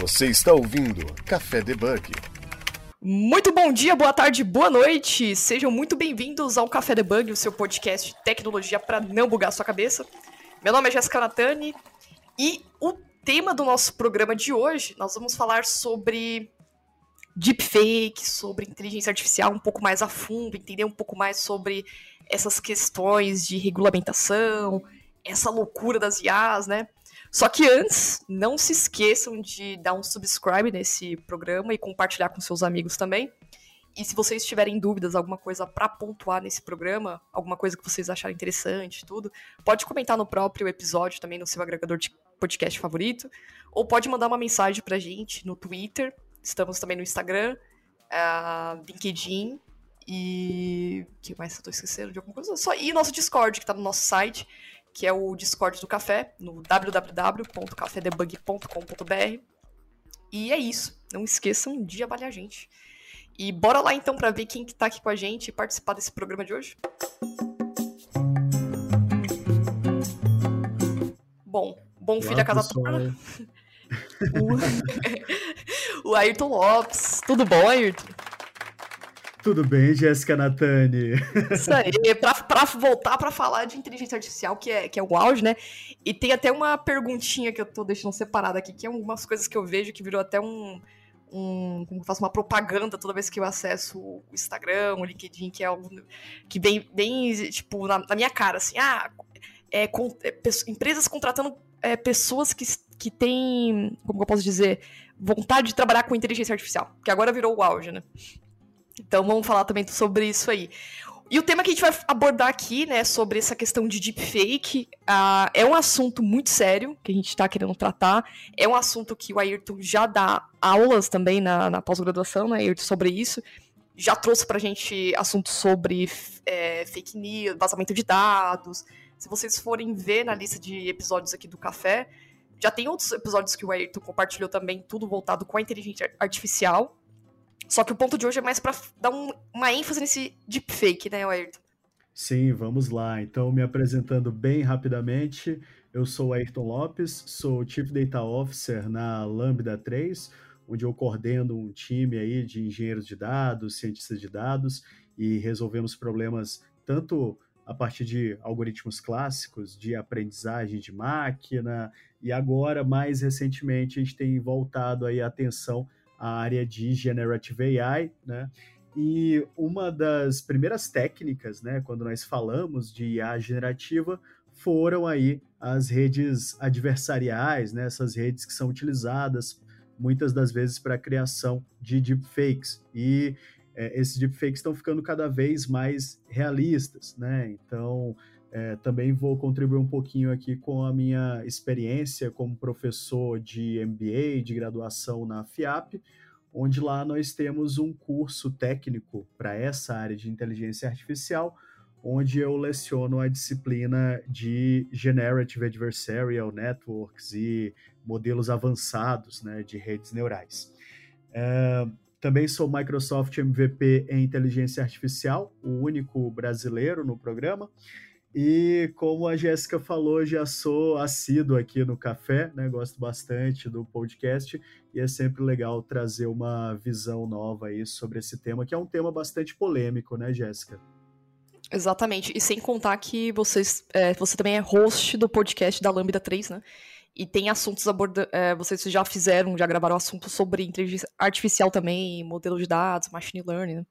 Você está ouvindo Café Debug. Muito bom dia, boa tarde, boa noite. Sejam muito bem-vindos ao Café Debug, o seu podcast de tecnologia para não bugar sua cabeça. Meu nome é Jéssica Natani e o tema do nosso programa de hoje, nós vamos falar sobre deepfake, sobre inteligência artificial um pouco mais a fundo, entender um pouco mais sobre essas questões de regulamentação, essa loucura das IAs, né? Só que antes, não se esqueçam de dar um subscribe nesse programa e compartilhar com seus amigos também. E se vocês tiverem dúvidas, alguma coisa para pontuar nesse programa, alguma coisa que vocês acharem interessante, tudo, pode comentar no próprio episódio também no seu agregador de podcast favorito, ou pode mandar uma mensagem pra gente no Twitter. Estamos também no Instagram, uh, LinkedIn e que mais eu tô esquecendo de alguma coisa? Só e nosso Discord que tá no nosso site que é o Discord do Café, no www.cafedebug.com.br. E é isso. Não esqueçam de avaliar a gente. E bora lá então para ver quem que tá aqui com a gente e participar desse programa de hoje. Bom, bom filho da casa toda. o... o Ayrton Lopes. Tudo bom, Ayrton? Tudo bem, Jéssica Natani? Isso aí, pra, pra voltar para falar de inteligência artificial, que é, que é o auge, né? E tem até uma perguntinha que eu tô deixando separada aqui, que é umas coisas que eu vejo que virou até um. um como eu faço uma propaganda toda vez que eu acesso o Instagram, o LinkedIn, que é algo que vem bem, tipo, na, na, minha cara, assim, ah, é, com, é, empresas contratando é, pessoas que, que têm, como eu posso dizer, vontade de trabalhar com inteligência artificial, que agora virou o auge, né? Então vamos falar também sobre isso aí. E o tema que a gente vai abordar aqui, né, sobre essa questão de deepfake, uh, é um assunto muito sério que a gente está querendo tratar. É um assunto que o Ayrton já dá aulas também na, na pós-graduação, né, Ayrton, sobre isso. Já trouxe pra gente assuntos sobre é, fake news, vazamento de dados. Se vocês forem ver na lista de episódios aqui do Café, já tem outros episódios que o Ayrton compartilhou também, tudo voltado com a inteligência artificial. Só que o ponto de hoje é mais para dar um, uma ênfase nesse deepfake, né, Ayrton? Sim, vamos lá. Então, me apresentando bem rapidamente, eu sou Ayrton Lopes, sou Chief Data Officer na Lambda 3, onde eu coordeno um time aí de engenheiros de dados, cientistas de dados e resolvemos problemas tanto a partir de algoritmos clássicos de aprendizagem de máquina e agora mais recentemente a gente tem voltado aí a atenção a área de Generative AI, né? E uma das primeiras técnicas, né, quando nós falamos de IA generativa, foram aí as redes adversariais, né, essas redes que são utilizadas muitas das vezes para a criação de deepfakes. E é, esses deepfakes estão ficando cada vez mais realistas, né? Então, é, também vou contribuir um pouquinho aqui com a minha experiência como professor de MBA, de graduação na FIAP, onde lá nós temos um curso técnico para essa área de inteligência artificial, onde eu leciono a disciplina de Generative Adversarial Networks e modelos avançados né, de redes neurais. É, também sou Microsoft MVP em inteligência artificial, o único brasileiro no programa. E como a Jéssica falou, já sou assíduo aqui no café, né? Gosto bastante do podcast e é sempre legal trazer uma visão nova aí sobre esse tema, que é um tema bastante polêmico, né, Jéssica? Exatamente. E sem contar que vocês, é, você também é host do podcast da Lambda 3, né? E tem assuntos abordando. É, vocês já fizeram, já gravaram assuntos sobre inteligência artificial também, modelo de dados, machine learning, né?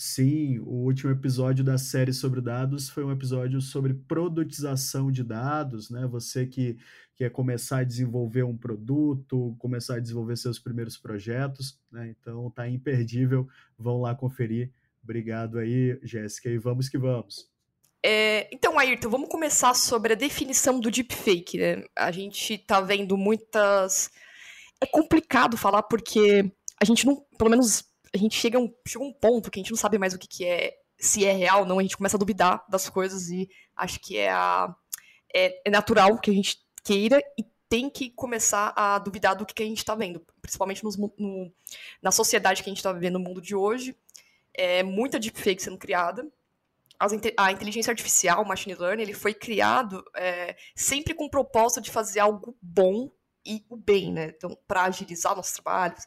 Sim, o último episódio da série sobre dados foi um episódio sobre produtização de dados, né? Você que quer começar a desenvolver um produto, começar a desenvolver seus primeiros projetos, né? Então tá imperdível, vão lá conferir. Obrigado aí, Jéssica, e vamos que vamos. É, então, Ayrton, vamos começar sobre a definição do deepfake, né? A gente tá vendo muitas. É complicado falar porque a gente não, pelo menos a gente chega a um, chega um ponto que a gente não sabe mais o que, que é, se é real ou não, a gente começa a duvidar das coisas e acho que é, a, é, é natural que a gente queira e tem que começar a duvidar do que, que a gente está vendo, principalmente nos, no, na sociedade que a gente está vivendo no mundo de hoje. É muita deepfake sendo criada. As, a inteligência artificial, o machine learning, ele foi criado é, sempre com o propósito de fazer algo bom e o bem, né? Então, para agilizar nossos trabalhos,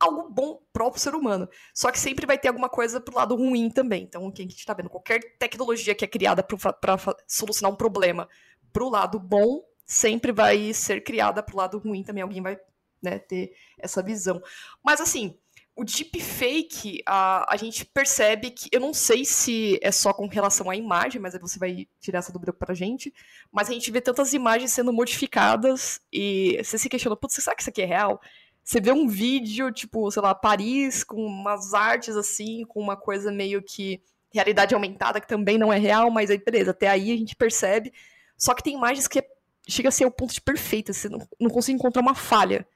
algo bom próprio ser humano. Só que sempre vai ter alguma coisa pro lado ruim também. Então, quem a gente tá vendo, qualquer tecnologia que é criada para solucionar um problema pro lado bom, sempre vai ser criada pro lado ruim também. Alguém vai né, ter essa visão. Mas assim, o deepfake, a, a gente percebe que, eu não sei se é só com relação à imagem, mas aí você vai tirar essa dúvida pra gente, mas a gente vê tantas imagens sendo modificadas e você se questiona, putz, será que isso aqui é real? Você vê um vídeo, tipo, sei lá, Paris, com umas artes assim, com uma coisa meio que realidade aumentada, que também não é real, mas aí, beleza, até aí a gente percebe. Só que tem imagens que chega a ser o ponto de perfeita, você não, não consegue encontrar uma falha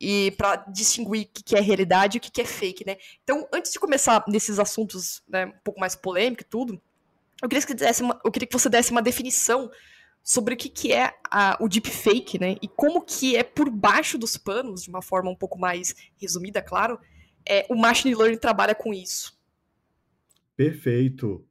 e para distinguir o que é realidade e o que é fake, né? Então, antes de começar nesses assuntos né, um pouco mais polêmicos e tudo, eu queria, que desse uma, eu queria que você desse uma definição sobre o que, que é a, o deepfake, né? E como que é por baixo dos panos, de uma forma um pouco mais resumida, claro, é, o machine learning trabalha com isso. Perfeito.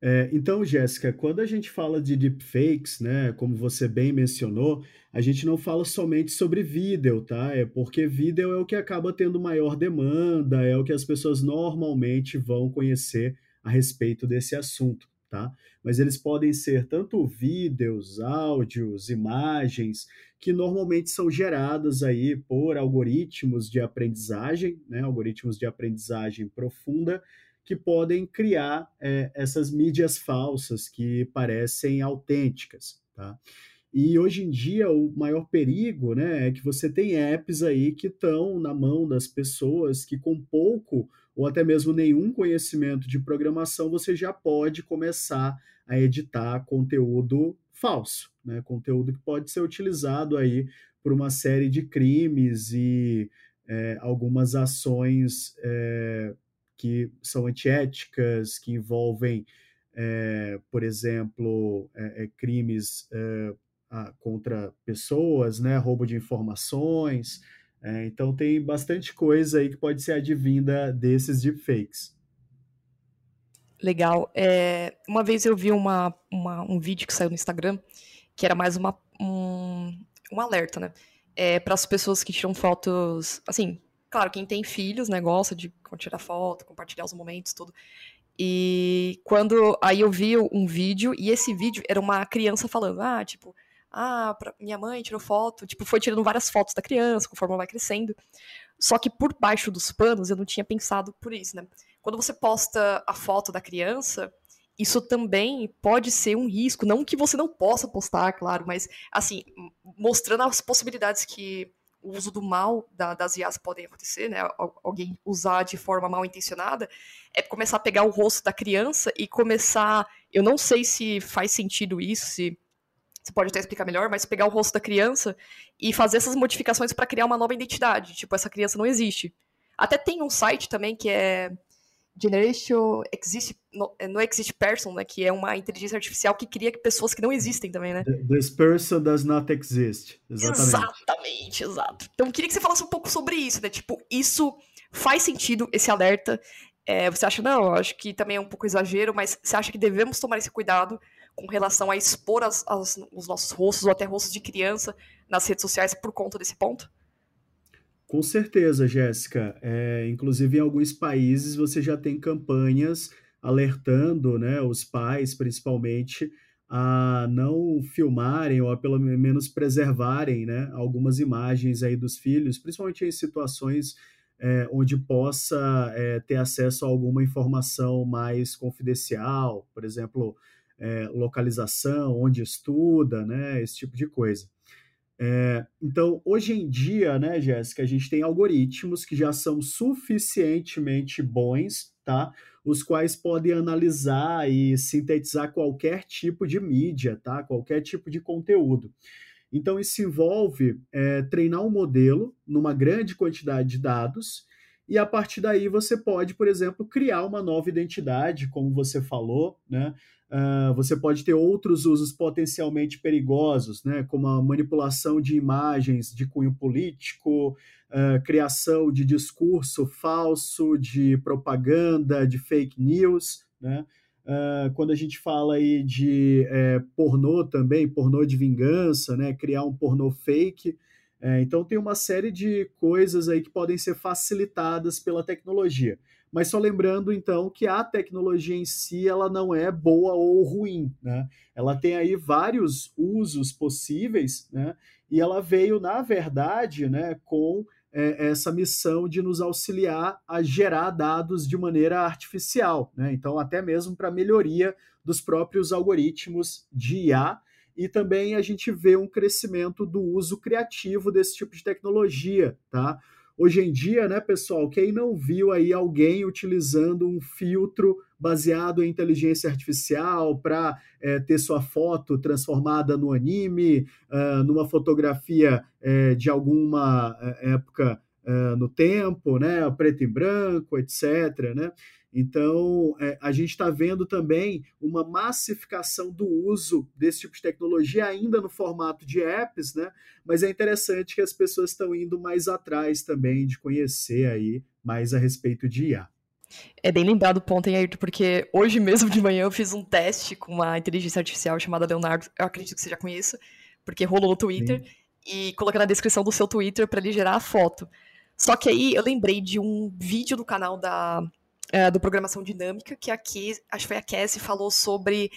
É, então, Jéssica, quando a gente fala de deepfakes, né, como você bem mencionou, a gente não fala somente sobre vídeo, tá? É porque vídeo é o que acaba tendo maior demanda, é o que as pessoas normalmente vão conhecer a respeito desse assunto, tá? Mas eles podem ser tanto vídeos, áudios, imagens, que normalmente são geradas aí por algoritmos de aprendizagem, né, algoritmos de aprendizagem profunda, que podem criar é, essas mídias falsas que parecem autênticas, tá? E hoje em dia o maior perigo, né, é que você tem apps aí que estão na mão das pessoas que com pouco ou até mesmo nenhum conhecimento de programação você já pode começar a editar conteúdo falso, né, conteúdo que pode ser utilizado aí por uma série de crimes e é, algumas ações é, que são antiéticas, que envolvem, é, por exemplo, é, crimes contra pessoas, né, roubo de informações. Então tem bastante coisa aí que pode ser advinda desses deepfakes. Legal. É, uma vez eu vi uma, uma, um vídeo que saiu no Instagram que era mais uma, um, um alerta, né? É, para as pessoas que tiram fotos, assim, Claro, quem tem filhos, né, gosta de tirar foto, compartilhar os momentos, tudo. E quando. Aí eu vi um vídeo, e esse vídeo era uma criança falando, ah, tipo, ah, minha mãe tirou foto, tipo, foi tirando várias fotos da criança, conforme ela vai crescendo. Só que por baixo dos panos eu não tinha pensado por isso, né? Quando você posta a foto da criança, isso também pode ser um risco. Não que você não possa postar, claro, mas assim, mostrando as possibilidades que o uso do mal da, das IAs podem acontecer, né? Alguém usar de forma mal intencionada, é começar a pegar o rosto da criança e começar. Eu não sei se faz sentido isso, se você pode até explicar melhor, mas pegar o rosto da criança e fazer essas modificações para criar uma nova identidade. Tipo, essa criança não existe. Até tem um site também que é Generation Exist, no, é, no Exist Person, né? Que é uma inteligência artificial que cria pessoas que não existem também, né? This person does not exist. Exatamente. Exatamente, exato. Então, eu queria que você falasse um pouco sobre isso, né? Tipo, isso faz sentido, esse alerta? É, você acha, não, eu acho que também é um pouco exagero, mas você acha que devemos tomar esse cuidado com relação a expor as, as, os nossos rostos ou até rostos de criança nas redes sociais por conta desse ponto? Com certeza, Jéssica. É, inclusive, em alguns países você já tem campanhas alertando né, os pais, principalmente, a não filmarem ou a pelo menos preservarem né, algumas imagens aí dos filhos, principalmente em situações é, onde possa é, ter acesso a alguma informação mais confidencial, por exemplo, é, localização, onde estuda, né, esse tipo de coisa. É, então, hoje em dia, né, Jéssica, a gente tem algoritmos que já são suficientemente bons, tá? Os quais podem analisar e sintetizar qualquer tipo de mídia, tá? Qualquer tipo de conteúdo. Então, isso envolve é, treinar um modelo numa grande quantidade de dados, e a partir daí você pode, por exemplo, criar uma nova identidade, como você falou, né? Uh, você pode ter outros usos potencialmente perigosos, né, como a manipulação de imagens de cunho político, uh, criação de discurso falso, de propaganda, de fake news. Né? Uh, quando a gente fala aí de é, pornô também, pornô de vingança, né, criar um pornô fake, É, então tem uma série de coisas aí que podem ser facilitadas pela tecnologia. Mas só lembrando então que a tecnologia em si ela não é boa ou ruim, né? Ela tem aí vários usos possíveis, né? E ela veio na verdade, né, com é, essa missão de nos auxiliar a gerar dados de maneira artificial, né? Então até mesmo para melhoria dos próprios algoritmos de IA e também a gente vê um crescimento do uso criativo desse tipo de tecnologia, tá? Hoje em dia, né, pessoal, quem não viu aí alguém utilizando um filtro baseado em inteligência artificial para é, ter sua foto transformada no anime, uh, numa fotografia é, de alguma época uh, no tempo, né, preto e branco, etc. Né? Então, é, a gente está vendo também uma massificação do uso desse tipo de tecnologia, ainda no formato de apps, né? Mas é interessante que as pessoas estão indo mais atrás também de conhecer aí mais a respeito de IA. É bem lembrado o ponto, hein, Ayrton, porque hoje mesmo de manhã eu fiz um teste com uma inteligência artificial chamada Leonardo, eu acredito que você já conheça, porque rolou no Twitter, Sim. e coloquei na descrição do seu Twitter para ele gerar a foto. Só que aí eu lembrei de um vídeo do canal da é, do Programação Dinâmica, que aqui, acho que foi a Cassie, falou sobre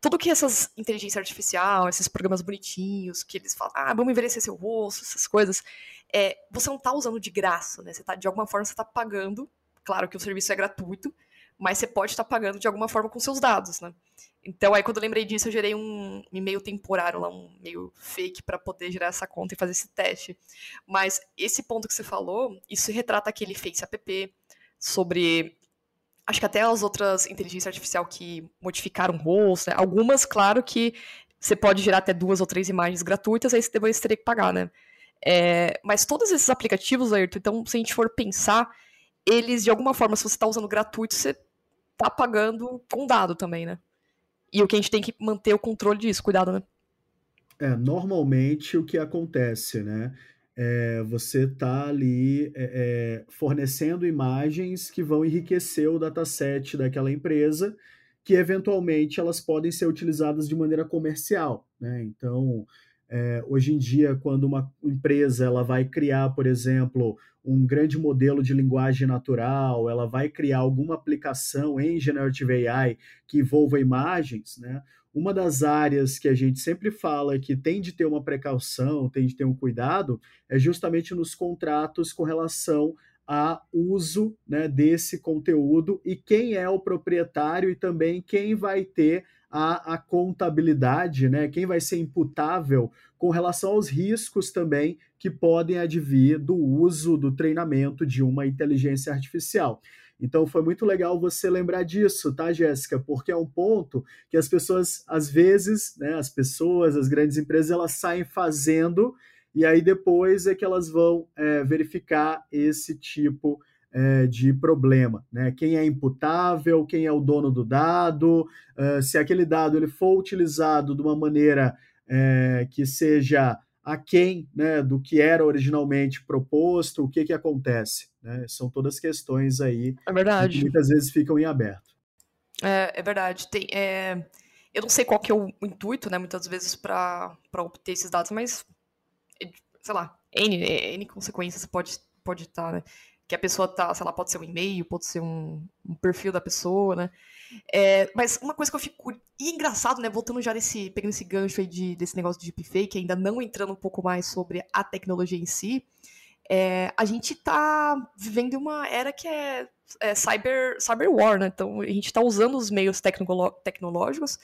tudo que essas inteligência artificial, esses programas bonitinhos, que eles falam, ah, vamos envelhecer seu rosto, essas coisas, é, você não está usando de graça, né? Você tá, de alguma forma você está pagando, claro que o serviço é gratuito, mas você pode estar tá pagando de alguma forma com seus dados, né? Então aí quando eu lembrei disso, eu gerei um e-mail temporário lá, um e-mail fake para poder gerar essa conta e fazer esse teste. Mas esse ponto que você falou, isso retrata aquele Face app sobre acho que até as outras inteligências artificiais que modificaram o rosto, né? algumas, claro que você pode gerar até duas ou três imagens gratuitas, aí depois você teria que pagar, né? É, mas todos esses aplicativos, Ayrton, então, se a gente for pensar, eles, de alguma forma, se você está usando gratuito, você está pagando com dado também, né? E o que a gente tem que manter o controle disso, cuidado, né? É, normalmente o que acontece, né? É, você está ali é, fornecendo imagens que vão enriquecer o dataset daquela empresa, que eventualmente elas podem ser utilizadas de maneira comercial. Né? Então, é, hoje em dia, quando uma empresa ela vai criar, por exemplo, um grande modelo de linguagem natural, ela vai criar alguma aplicação em Generative AI que envolva imagens, né? Uma das áreas que a gente sempre fala que tem de ter uma precaução, tem de ter um cuidado, é justamente nos contratos com relação a uso né, desse conteúdo e quem é o proprietário e também quem vai ter a, a contabilidade, né, quem vai ser imputável com relação aos riscos também que podem advir do uso do treinamento de uma inteligência artificial. Então foi muito legal você lembrar disso, tá, Jéssica? Porque é um ponto que as pessoas, às vezes, né, as pessoas, as grandes empresas, elas saem fazendo e aí depois é que elas vão é, verificar esse tipo é, de problema, né? Quem é imputável, quem é o dono do dado, se aquele dado ele for utilizado de uma maneira é, que seja aquém né, do que era originalmente proposto, o que, que acontece. Né? São todas questões aí é verdade. que muitas vezes ficam em aberto. É, é verdade. Tem, é... Eu não sei qual que é o intuito, né, muitas vezes, para obter esses dados, mas, sei lá, N, N consequências pode, pode estar, tá, né? Que a pessoa tá, sei lá, pode ser um e-mail, pode ser um, um perfil da pessoa, né? É, mas uma coisa que eu fico. E engraçado, né? Voltando já nesse. Pegando esse gancho aí de, desse negócio de deepfake, ainda não entrando um pouco mais sobre a tecnologia em si. É, a gente tá vivendo uma era que é, é cyber, cyber war, né? Então a gente tá usando os meios tecnológicos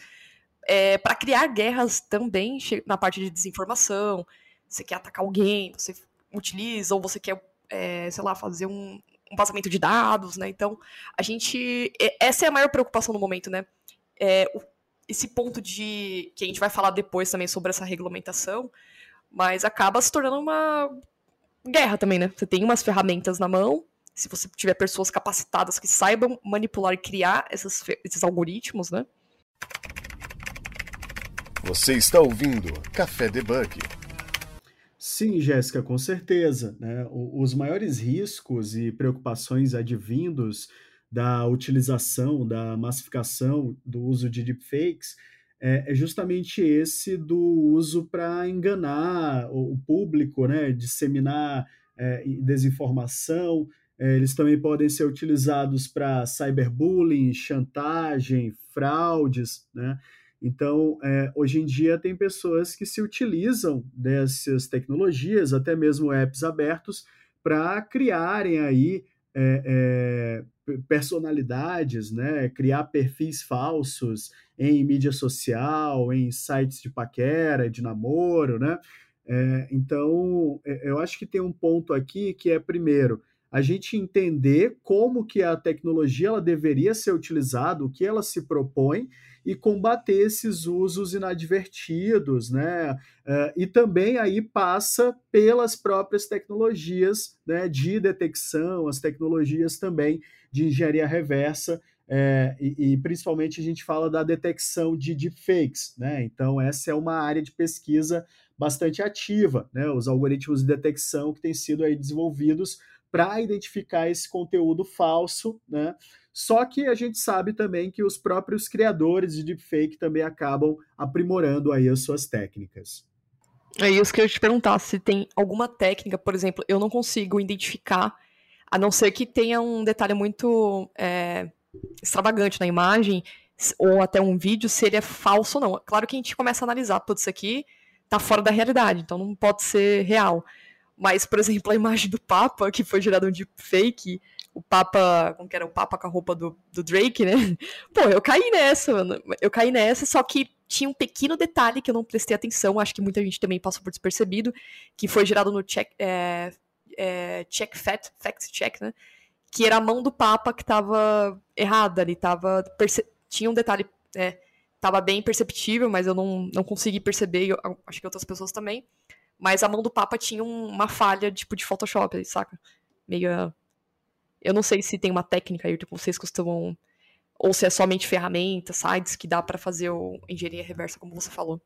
é, para criar guerras também na parte de desinformação. Você quer atacar alguém, você utiliza, ou você quer, é, sei lá, fazer um, um vazamento de dados, né? Então, a gente. Essa é a maior preocupação no momento, né? É, o, esse ponto de. que a gente vai falar depois também sobre essa regulamentação, mas acaba se tornando uma guerra também, né? Você tem umas ferramentas na mão, se você tiver pessoas capacitadas que saibam manipular e criar essas, esses algoritmos, né? Você está ouvindo Café Debug. Sim, Jéssica, com certeza. Né? Os maiores riscos e preocupações advindos da utilização, da massificação do uso de deepfakes é, é justamente esse do uso para enganar o público, né, disseminar é, desinformação. É, eles também podem ser utilizados para cyberbullying, chantagem, fraudes, né? Então, é, hoje em dia, tem pessoas que se utilizam dessas tecnologias, até mesmo apps abertos, para criarem aí é, é, personalidades, né? criar perfis falsos em mídia social, em sites de paquera, de namoro, né? É, então, é, eu acho que tem um ponto aqui que é, primeiro, a gente entender como que a tecnologia ela deveria ser utilizada, o que ela se propõe, e combater esses usos inadvertidos, né? Uh, e também aí passa pelas próprias tecnologias né, de detecção, as tecnologias também de engenharia reversa, é, e, e, principalmente a gente fala da detecção de deepfakes, né? Então, essa é uma área de pesquisa bastante ativa, né? Os algoritmos de detecção que têm sido aí desenvolvidos para identificar esse conteúdo falso, né? Só que a gente sabe também que os próprios criadores de deepfake também acabam aprimorando aí as suas técnicas. É isso que eu ia te perguntar, se tem alguma técnica, por exemplo, eu não consigo identificar, a não ser que tenha um detalhe muito é, extravagante na imagem, ou até um vídeo, se ele é falso ou não. Claro que a gente começa a analisar, tudo isso aqui tá fora da realidade, então não pode ser real. Mas, por exemplo, a imagem do Papa, que foi gerada um deepfake, o Papa, como que era, o Papa com a roupa do, do Drake, né? Pô, eu caí nessa, mano. Eu caí nessa, só que tinha um pequeno detalhe que eu não prestei atenção, acho que muita gente também passou por despercebido, que foi gerado no check, é, é, check fact, fact check, né? Que era a mão do Papa que tava errada ali, tava, tinha um detalhe, é, tava bem perceptível, mas eu não, não consegui perceber, eu, acho que outras pessoas também, mas a mão do Papa tinha um, uma falha, tipo, de Photoshop, saca? Meio eu não sei se tem uma técnica aí que vocês costumam. Ou se é somente ferramentas, sites que dá para fazer o engenharia reversa, como você falou.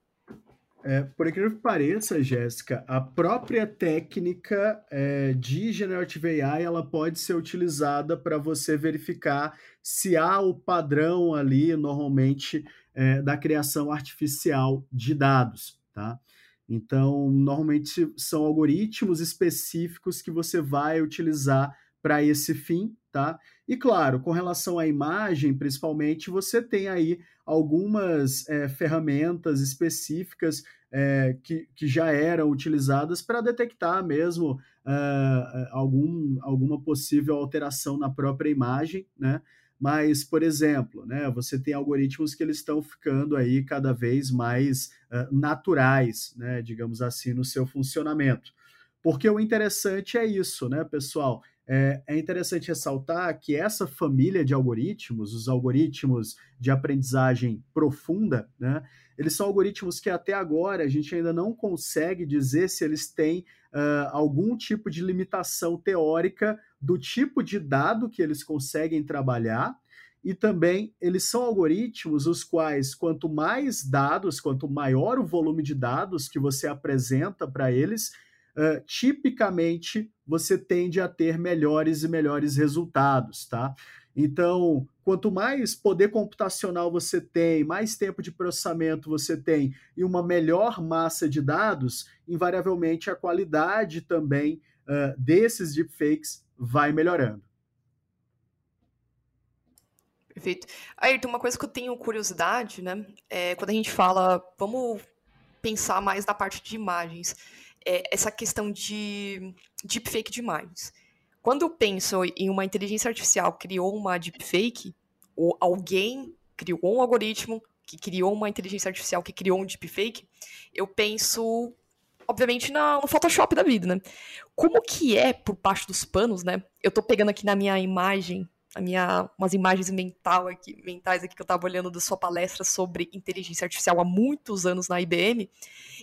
É, por incrível que pareça, Jéssica, a própria técnica é, de Generative AI ela pode ser utilizada para você verificar se há o padrão ali, normalmente, é, da criação artificial de dados. Tá? Então, normalmente são algoritmos específicos que você vai utilizar para esse fim, tá? E claro, com relação à imagem, principalmente, você tem aí algumas é, ferramentas específicas é, que, que já eram utilizadas para detectar mesmo uh, algum, alguma possível alteração na própria imagem, né? Mas, por exemplo, né, você tem algoritmos que eles estão ficando aí cada vez mais uh, naturais, né, digamos assim, no seu funcionamento. Porque o interessante é isso, né, pessoal? É, é, interessante ressaltar que essa família de algoritmos, os algoritmos de aprendizagem profunda, né, eles são algoritmos que até agora a gente ainda não consegue dizer se eles têm uh, algum tipo de limitação teórica do tipo de dado que eles conseguem trabalhar. E também eles são algoritmos os quais, quanto mais dados, quanto maior o volume de dados que você apresenta para eles, tipicamente você tende a ter melhores e melhores resultados, tá? Então, quanto mais poder computacional você tem, mais tempo de processamento você tem e uma melhor massa de dados, invariavelmente a qualidade também uh, desses deepfakes vai melhorando. Perfeito. Ayrton, uma coisa que eu tenho curiosidade, né? É quando a gente fala, vamos pensar mais na parte de imagens é, essa questão de deepfake de imagens. Quando eu penso em uma inteligência artificial criou uma deepfake, ou alguém criou um algoritmo que criou uma inteligência artificial que criou um deepfake, eu penso, obviamente, na, no Photoshop da vida, né? Como que é por baixo dos panos, né? Eu tô pegando aqui na minha imagem a minha, umas imagens mental aqui, mentais aqui que eu estava olhando da sua palestra sobre inteligência artificial há muitos anos na IBM.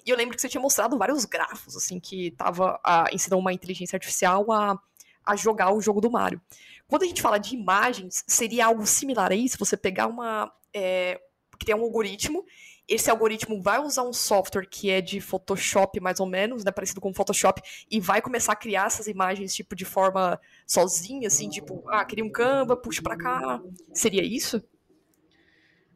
E eu lembro que você tinha mostrado vários grafos, assim, que estava ensinando uma inteligência artificial a, a jogar o jogo do Mario. Quando a gente fala de imagens, seria algo similar a isso? Você pegar uma. É, criar um algoritmo esse algoritmo vai usar um software que é de Photoshop, mais ou menos, né, parecido com Photoshop, e vai começar a criar essas imagens, tipo, de forma sozinha, assim, tipo, ah, cria um Canva, puxa para cá. Seria isso?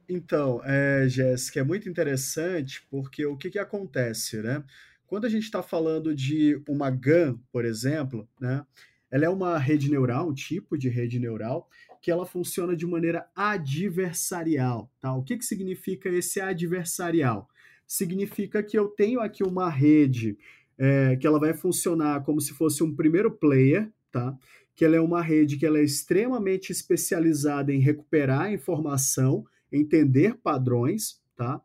Então, é, Jéssica, é muito interessante porque o que, que acontece, né? Quando a gente está falando de uma GAN, por exemplo, né? Ela é uma rede neural, um tipo de rede neural, que ela funciona de maneira adversarial, tá? O que, que significa esse adversarial? Significa que eu tenho aqui uma rede é, que ela vai funcionar como se fosse um primeiro player, tá? Que ela é uma rede que ela é extremamente especializada em recuperar informação, entender padrões, tá?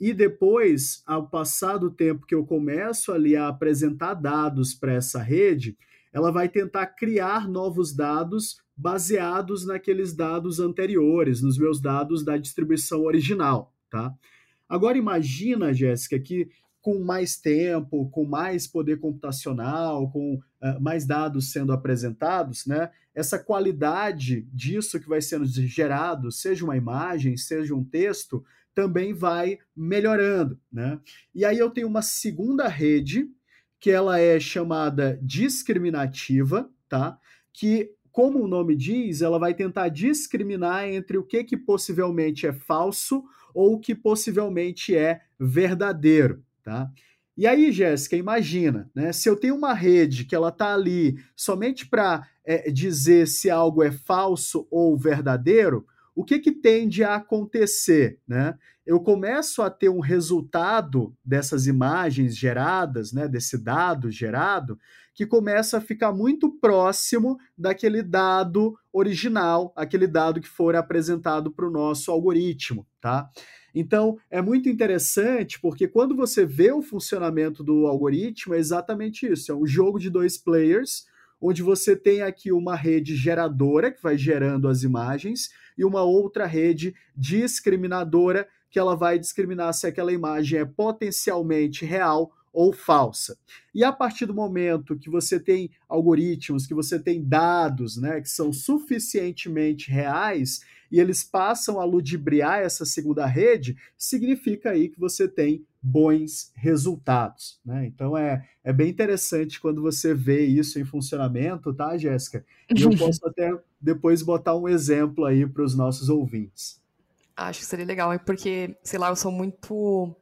E depois, ao passar do tempo que eu começo ali a apresentar dados para essa rede, ela vai tentar criar novos dados baseados naqueles dados anteriores, nos meus dados da distribuição original, tá? Agora imagina, Jéssica, que com mais tempo, com mais poder computacional, com uh, mais dados sendo apresentados, né? Essa qualidade disso que vai sendo gerado, seja uma imagem, seja um texto, também vai melhorando, né? E aí eu tenho uma segunda rede que ela é chamada discriminativa, tá? Que, como o nome diz, ela vai tentar discriminar entre o que, que possivelmente é falso ou o que possivelmente é verdadeiro, tá? E aí, Jéssica, imagina, né? Se eu tenho uma rede que ela está ali somente para é, dizer se algo é falso ou verdadeiro, o que, que tende a acontecer, né? eu começo a ter um resultado dessas imagens geradas, né, desse dado gerado, que começa a ficar muito próximo daquele dado original, aquele dado que for apresentado para o nosso algoritmo, tá? Então, é muito interessante porque quando você vê o funcionamento do algoritmo, é exatamente isso: é um jogo de dois players, onde você tem aqui uma rede geradora que vai gerando as imagens e uma outra rede discriminadora que ela vai discriminar se aquela imagem é potencialmente real ou falsa. E a partir do momento que você tem algoritmos, que você tem dados, né, que são suficientemente reais e eles passam a ludibriar essa segunda rede, significa aí que você tem bons resultados, né? Então é, é bem interessante quando você vê isso em funcionamento, tá, Jéssica? E eu posso até depois botar um exemplo aí para os nossos ouvintes. Acho que seria legal, porque, sei lá, eu sou muito.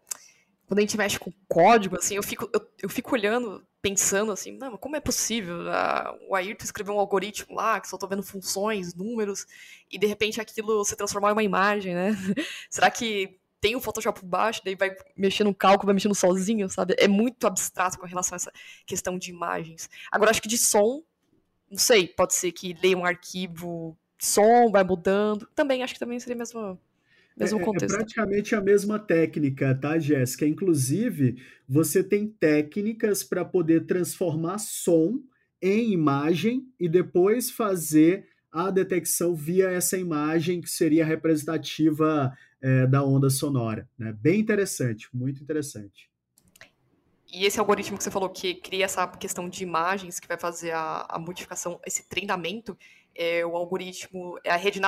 Quando a gente mexe com código, assim, eu fico, eu, eu fico olhando, pensando assim, não, como é possível? o Ayrton escreveu um algoritmo lá, que só tô vendo funções, números, e de repente aquilo se transformar em uma imagem, né? Será que tem o Photoshop por baixo, daí vai mexendo no cálculo, vai mexendo sozinho, sabe? É muito abstrato com relação a essa questão de imagens. Agora, acho que de som, não sei, pode ser que leia um arquivo som, vai mudando. Também, acho que também seria a mesma mesmo é, é contexto. É praticamente a mesma técnica, tá, Jéssica? Inclusive, você tem técnicas para poder transformar som em imagem e depois fazer a detecção via essa imagem que seria representativa é, da onda sonora. Né? Bem interessante, muito interessante. E esse algoritmo que você falou que cria essa questão de imagens, que vai fazer a, a modificação, esse treinamento, é o algoritmo, é a rede,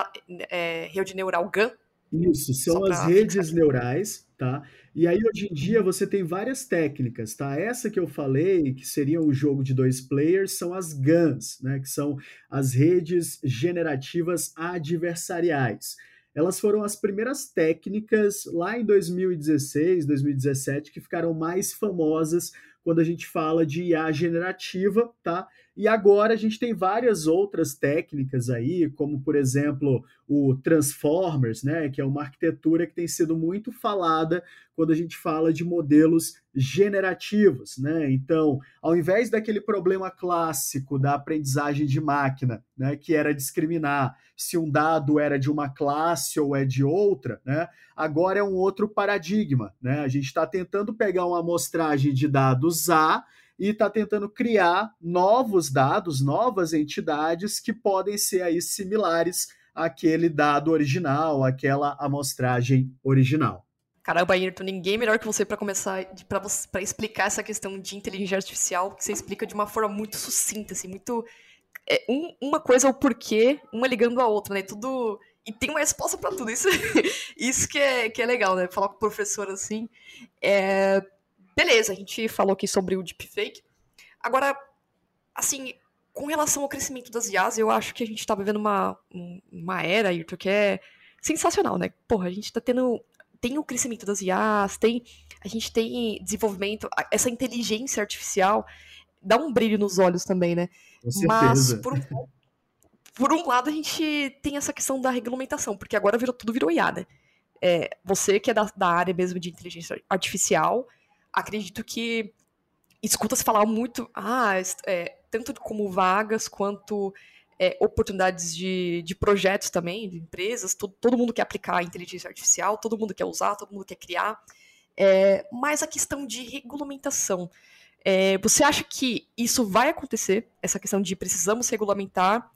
é, rede neural GAN, isso, são as redes neurais, tá? E aí, hoje em dia, você tem várias técnicas, tá? Essa que eu falei, que seria o jogo de dois players, são as GANs, né? Que são as redes generativas adversariais. Elas foram as primeiras técnicas lá em 2016, 2017, que ficaram mais famosas quando a gente fala de IA generativa, tá? E agora a gente tem várias outras técnicas aí, como por exemplo o Transformers, né, que é uma arquitetura que tem sido muito falada quando a gente fala de modelos generativos, né? Então, ao invés daquele problema clássico da aprendizagem de máquina, né, que era discriminar se um dado era de uma classe ou é de outra, né? Agora é um outro paradigma, né? A gente está tentando pegar uma amostragem de dados A e está tentando criar novos dados, novas entidades que podem ser aí similares àquele dado original, àquela amostragem original. Caramba, Ayrton, ninguém melhor que você para começar, para explicar essa questão de inteligência artificial, que você explica de uma forma muito sucinta, assim, muito. É, um, uma coisa é o porquê, uma ligando a outra, né? Tudo. E tem uma resposta para tudo. Isso, isso que, é, que é legal, né? Falar com o professor assim. É, Beleza, a gente falou aqui sobre o deepfake. Agora, assim, com relação ao crescimento das IAs, eu acho que a gente está vivendo uma, uma era, Ayrton, que é sensacional, né? Porra, a gente tá tendo. Tem o crescimento das IAs, tem. A gente tem desenvolvimento, essa inteligência artificial dá um brilho nos olhos também, né? Com certeza. Mas, por um, por um lado, a gente tem essa questão da regulamentação, porque agora virou, tudo virou IA, né? É, você que é da, da área mesmo de inteligência artificial, acredito que escuta se falar muito, ah, é, tanto como vagas quanto é, oportunidades de, de projetos também, de empresas, todo, todo mundo quer aplicar a inteligência artificial, todo mundo quer usar, todo mundo quer criar, é, mas a questão de regulamentação. É, você acha que isso vai acontecer, essa questão de precisamos regulamentar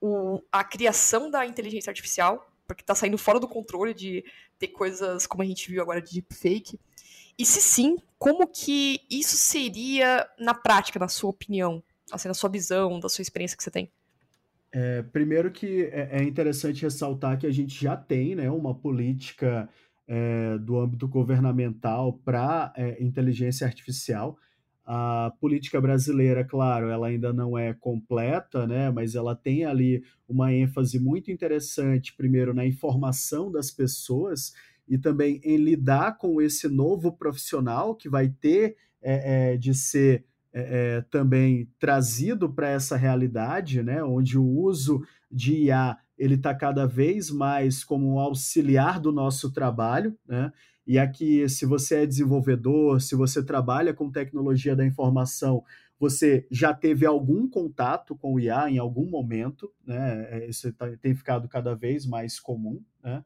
o, a criação da inteligência artificial, porque está saindo fora do controle de ter coisas como a gente viu agora de deepfake, e se sim, como que isso seria na prática, na sua opinião? Assim, na sua visão, da sua experiência que você tem? É, primeiro que é, é interessante ressaltar que a gente já tem né, uma política é, do âmbito governamental para é, inteligência artificial. A política brasileira, claro, ela ainda não é completa, né, mas ela tem ali uma ênfase muito interessante, primeiro, na informação das pessoas e também em lidar com esse novo profissional que vai ter é, é, de ser é, é também trazido para essa realidade, né, onde o uso de IA ele está cada vez mais como um auxiliar do nosso trabalho, né? E aqui, se você é desenvolvedor, se você trabalha com tecnologia da informação, você já teve algum contato com o IA em algum momento, né? É, isso tá, tem ficado cada vez mais comum, né?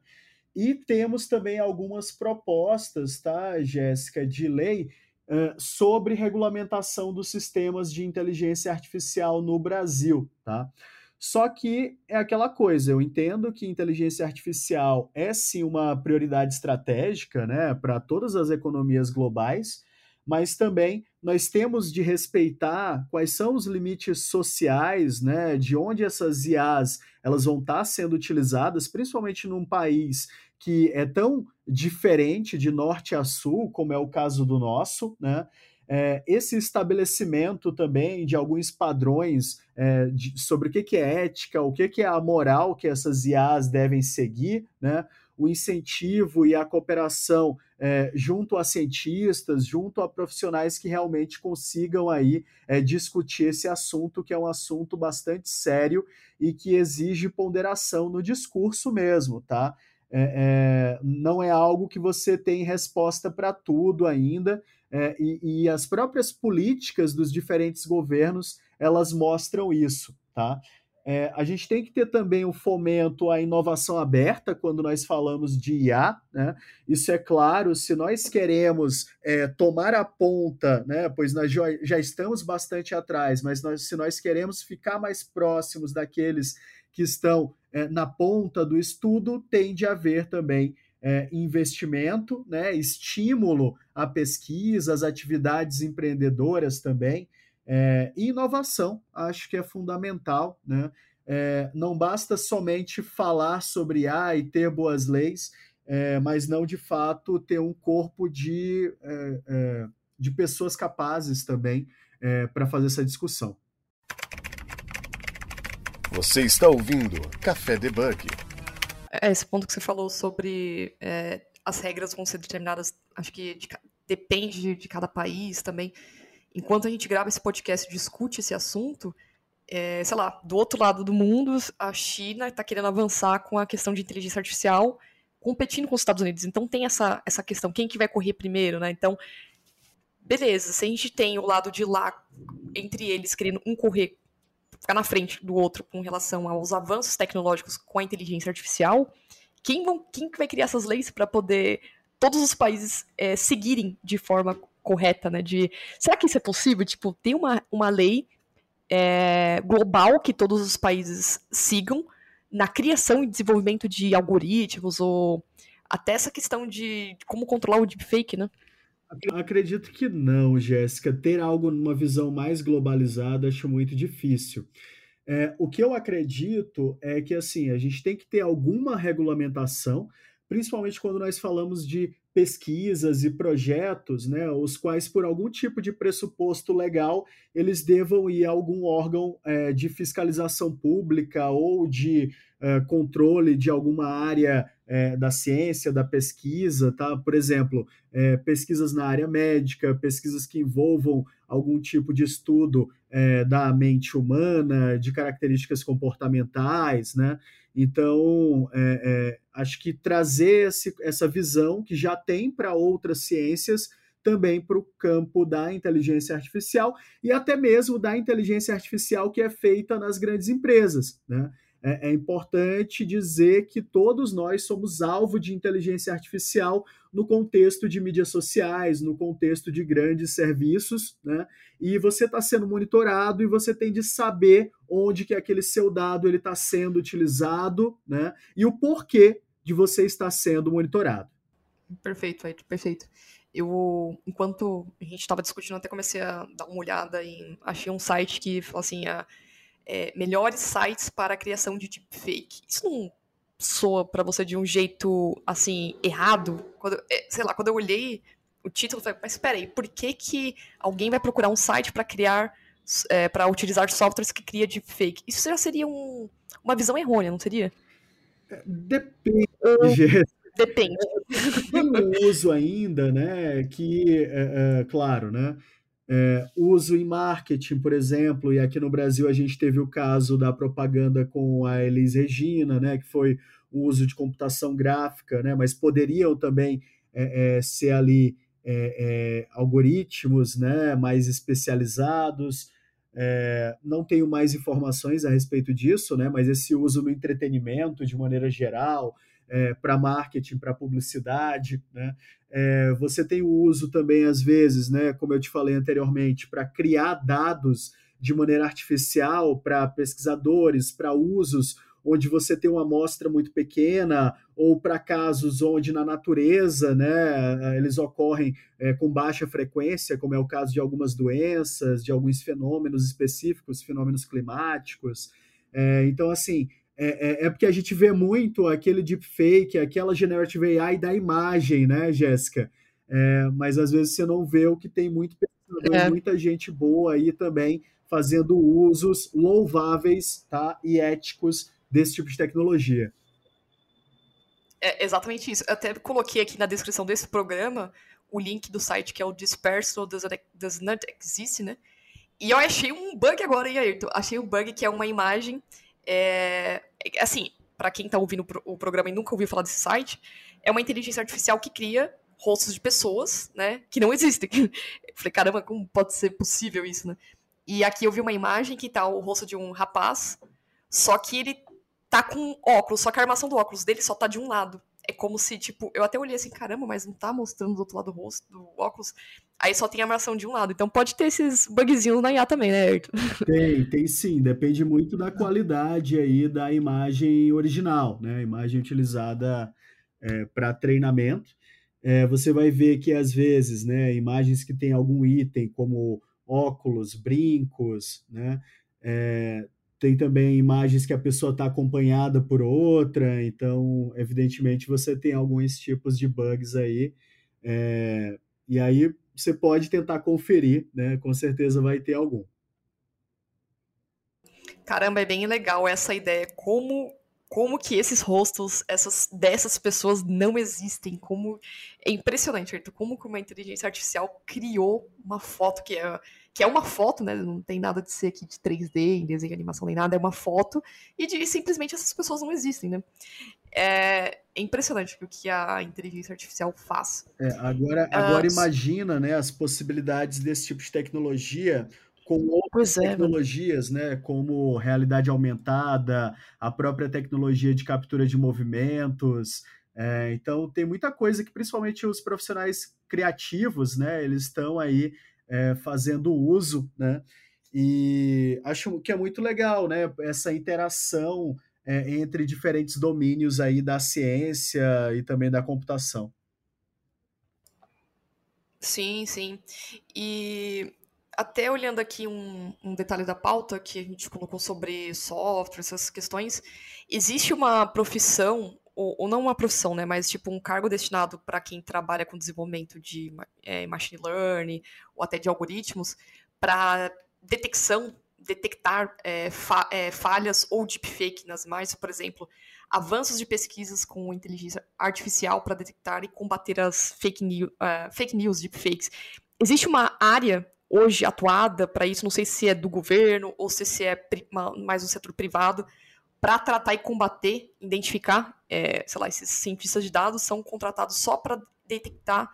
E temos também algumas propostas, tá, Jéssica, de lei uh, sobre regulamentação dos sistemas de inteligência artificial no Brasil, tá? Só que é aquela coisa, eu entendo que inteligência artificial é sim uma prioridade estratégica, né, para todas as economias globais, mas também nós temos de respeitar quais são os limites sociais, né, de onde essas IAs elas vão estar sendo utilizadas, principalmente num país que é tão diferente de norte a sul, como é o caso do nosso, né? É, esse estabelecimento também de alguns padrões é, de, sobre o que, que é ética, o que, que é a moral que essas IAs devem seguir, né? o incentivo e a cooperação é, junto a cientistas, junto a profissionais que realmente consigam aí é, discutir esse assunto, que é um assunto bastante sério e que exige ponderação no discurso mesmo, tá? É, é não é algo que você tem resposta para tudo ainda, é, e, e as próprias políticas dos diferentes governos elas mostram isso, tá? É, a gente tem que ter também o fomento à inovação aberta quando nós falamos de IA, né? Isso é claro, se nós queremos é, tomar a ponta, né? Pois nós já, estamos bastante atrás, mas nós, se nós queremos ficar mais próximos daqueles que estão é, na ponta do estudo, tem de haver também é, investimento, né? Estímulo à pesquisa, às atividades empreendedoras também. É, e inovação, acho que é fundamental, né? É, não basta somente falar sobre A e ter boas leis, é, mas não de fato ter um corpo de, é, é, de pessoas capazes também é, para fazer essa discussão. Você está ouvindo Café Debug. Esse ponto que você falou sobre as regras vão ser determinadas, acho que de, depende de, de cada país também enquanto a gente grava esse podcast e discute esse assunto, é, sei lá, do outro lado do mundo, a China está querendo avançar com a questão de inteligência artificial, competindo com os Estados Unidos. Então tem essa, essa questão, quem que vai correr primeiro, né? Então, beleza, se a gente tem o lado de lá, entre eles, querendo um correr, ficar na frente do outro com relação aos avanços tecnológicos com a inteligência artificial, quem, vão, quem que vai criar essas leis para poder todos os países é, seguirem de forma correta, né? De será que isso é possível? Tipo, tem uma, uma lei é, global que todos os países sigam na criação e desenvolvimento de algoritmos ou até essa questão de como controlar o deepfake, né? Acredito que não, Jéssica. Ter algo numa visão mais globalizada acho muito difícil. É, o que eu acredito é que assim a gente tem que ter alguma regulamentação, principalmente quando nós falamos de pesquisas e projetos, né, os quais, por algum tipo de pressuposto legal, eles devam ir a algum órgão é, de fiscalização pública ou de é, controle de alguma área é, da ciência, da pesquisa, tá? Por exemplo, é, pesquisas na área médica, pesquisas que envolvam algum tipo de estudo é, da mente humana, de características comportamentais, né? Então, é, é, acho que trazer esse, essa visão que já tem para outras ciências também para o campo da inteligência artificial e até mesmo da inteligência artificial que é feita nas grandes empresas. Né? É, é, importante dizer que todos nós somos alvo de inteligência artificial no contexto de mídias sociais, no contexto de grandes serviços, né? E você está sendo monitorado e você tem de saber onde que aquele seu dado ele está sendo utilizado, né? E o porquê de você estar sendo monitorado. Perfeito, Ed, perfeito. Eu, enquanto a gente estava discutindo, até comecei a dar uma olhada em. Achei um site que assim: a, melhores sites para a criação de deepfake. Isso não soa para você de um jeito, assim, errado? Quando, é, sei lá, quando eu olhei o título, eu falei, mas espera aí, por que, que alguém vai procurar um site para criar, é, para utilizar softwares que cria deepfake? Isso já seria um, uma visão errônea, não seria? É, depende, Depende. Tem um uso ainda, né, que, é, é, claro, né, é, uso em marketing, por exemplo, e aqui no Brasil a gente teve o caso da propaganda com a Elis Regina, né, que foi o uso de computação gráfica, né, mas poderiam também é, é, ser ali é, é, algoritmos né, mais especializados. É, não tenho mais informações a respeito disso, né, mas esse uso no entretenimento de maneira geral, para marketing, para publicidade. Né? É, você tem o uso também, às vezes, né, como eu te falei anteriormente, para criar dados de maneira artificial para pesquisadores, para usos onde você tem uma amostra muito pequena, ou para casos onde na natureza né, eles ocorrem é, com baixa frequência, como é o caso de algumas doenças, de alguns fenômenos específicos, fenômenos climáticos. É, então, assim, é, é, é, porque a gente vê muito aquele deepfake, aquela generative AI da imagem, né, Jéssica? É, mas às vezes você não vê o que tem muito é. muita gente boa aí também fazendo usos louváveis tá, e éticos desse tipo de tecnologia. É exatamente isso. Eu até coloquei aqui na descrição desse programa o link do site que é o Disperso Does Not Exist, né? E eu achei um bug agora, hein, Ayrton? Achei um bug que é uma imagem é, assim, para quem tá ouvindo o programa e nunca ouviu falar desse site, é uma inteligência artificial que cria rostos de pessoas, né, que não existem. Eu falei, caramba, como pode ser possível isso, né? E aqui eu vi uma imagem que tá o rosto de um rapaz, só que ele tá com óculos, só que a armação do óculos dele só tá de um lado. É como se, tipo, eu até olhei assim, caramba, mas não tá mostrando do outro lado do rosto, do óculos. Aí só tem a armação de um lado. Então pode ter esses bugzinhos na IA também, né, Ayrton? Tem, tem sim. Depende muito da qualidade aí da imagem original, né? A imagem utilizada é, para treinamento. É, você vai ver que às vezes, né, imagens que tem algum item como óculos, brincos, né? É, tem também imagens que a pessoa está acompanhada por outra, então, evidentemente, você tem alguns tipos de bugs aí. É, e aí você pode tentar conferir, né? Com certeza vai ter algum. Caramba, é bem legal essa ideia. Como como que esses rostos essas dessas pessoas não existem, como é impressionante, Arthur, como que uma inteligência artificial criou uma foto que é que é uma foto, né? Não tem nada de ser aqui de 3D, em desenho de animação nem nada, é uma foto, e de simplesmente essas pessoas não existem, né? É, é impressionante o que a inteligência artificial faz. É, agora, agora uh, imagina né, as possibilidades desse tipo de tecnologia com outras é, tecnologias, né, como realidade aumentada, a própria tecnologia de captura de movimentos. É, então tem muita coisa que principalmente os profissionais criativos, né, eles estão aí é, fazendo uso, né? E acho que é muito legal, né? Essa interação é, entre diferentes domínios aí da ciência e também da computação. Sim, sim. E até olhando aqui um, um, detalhe da pauta que a gente colocou sobre software, essas questões, existe uma profissão ou, ou, não uma profissão, né, mas tipo um cargo destinado para quem trabalha com desenvolvimento de é, machine learning ou até de algoritmos para detecção, detectar é, fa é, falhas ou deepfake nas imagens, por exemplo, avanços de pesquisas com inteligência artificial para detectar e combater as fake, new, uh, fake news, deepfakes. Existe uma área hoje atuada para isso, não sei se é do governo ou se, se é mais do setor privado, para tratar e combater, identificar, é, sei lá, esses cientistas de dados são contratados só para detectar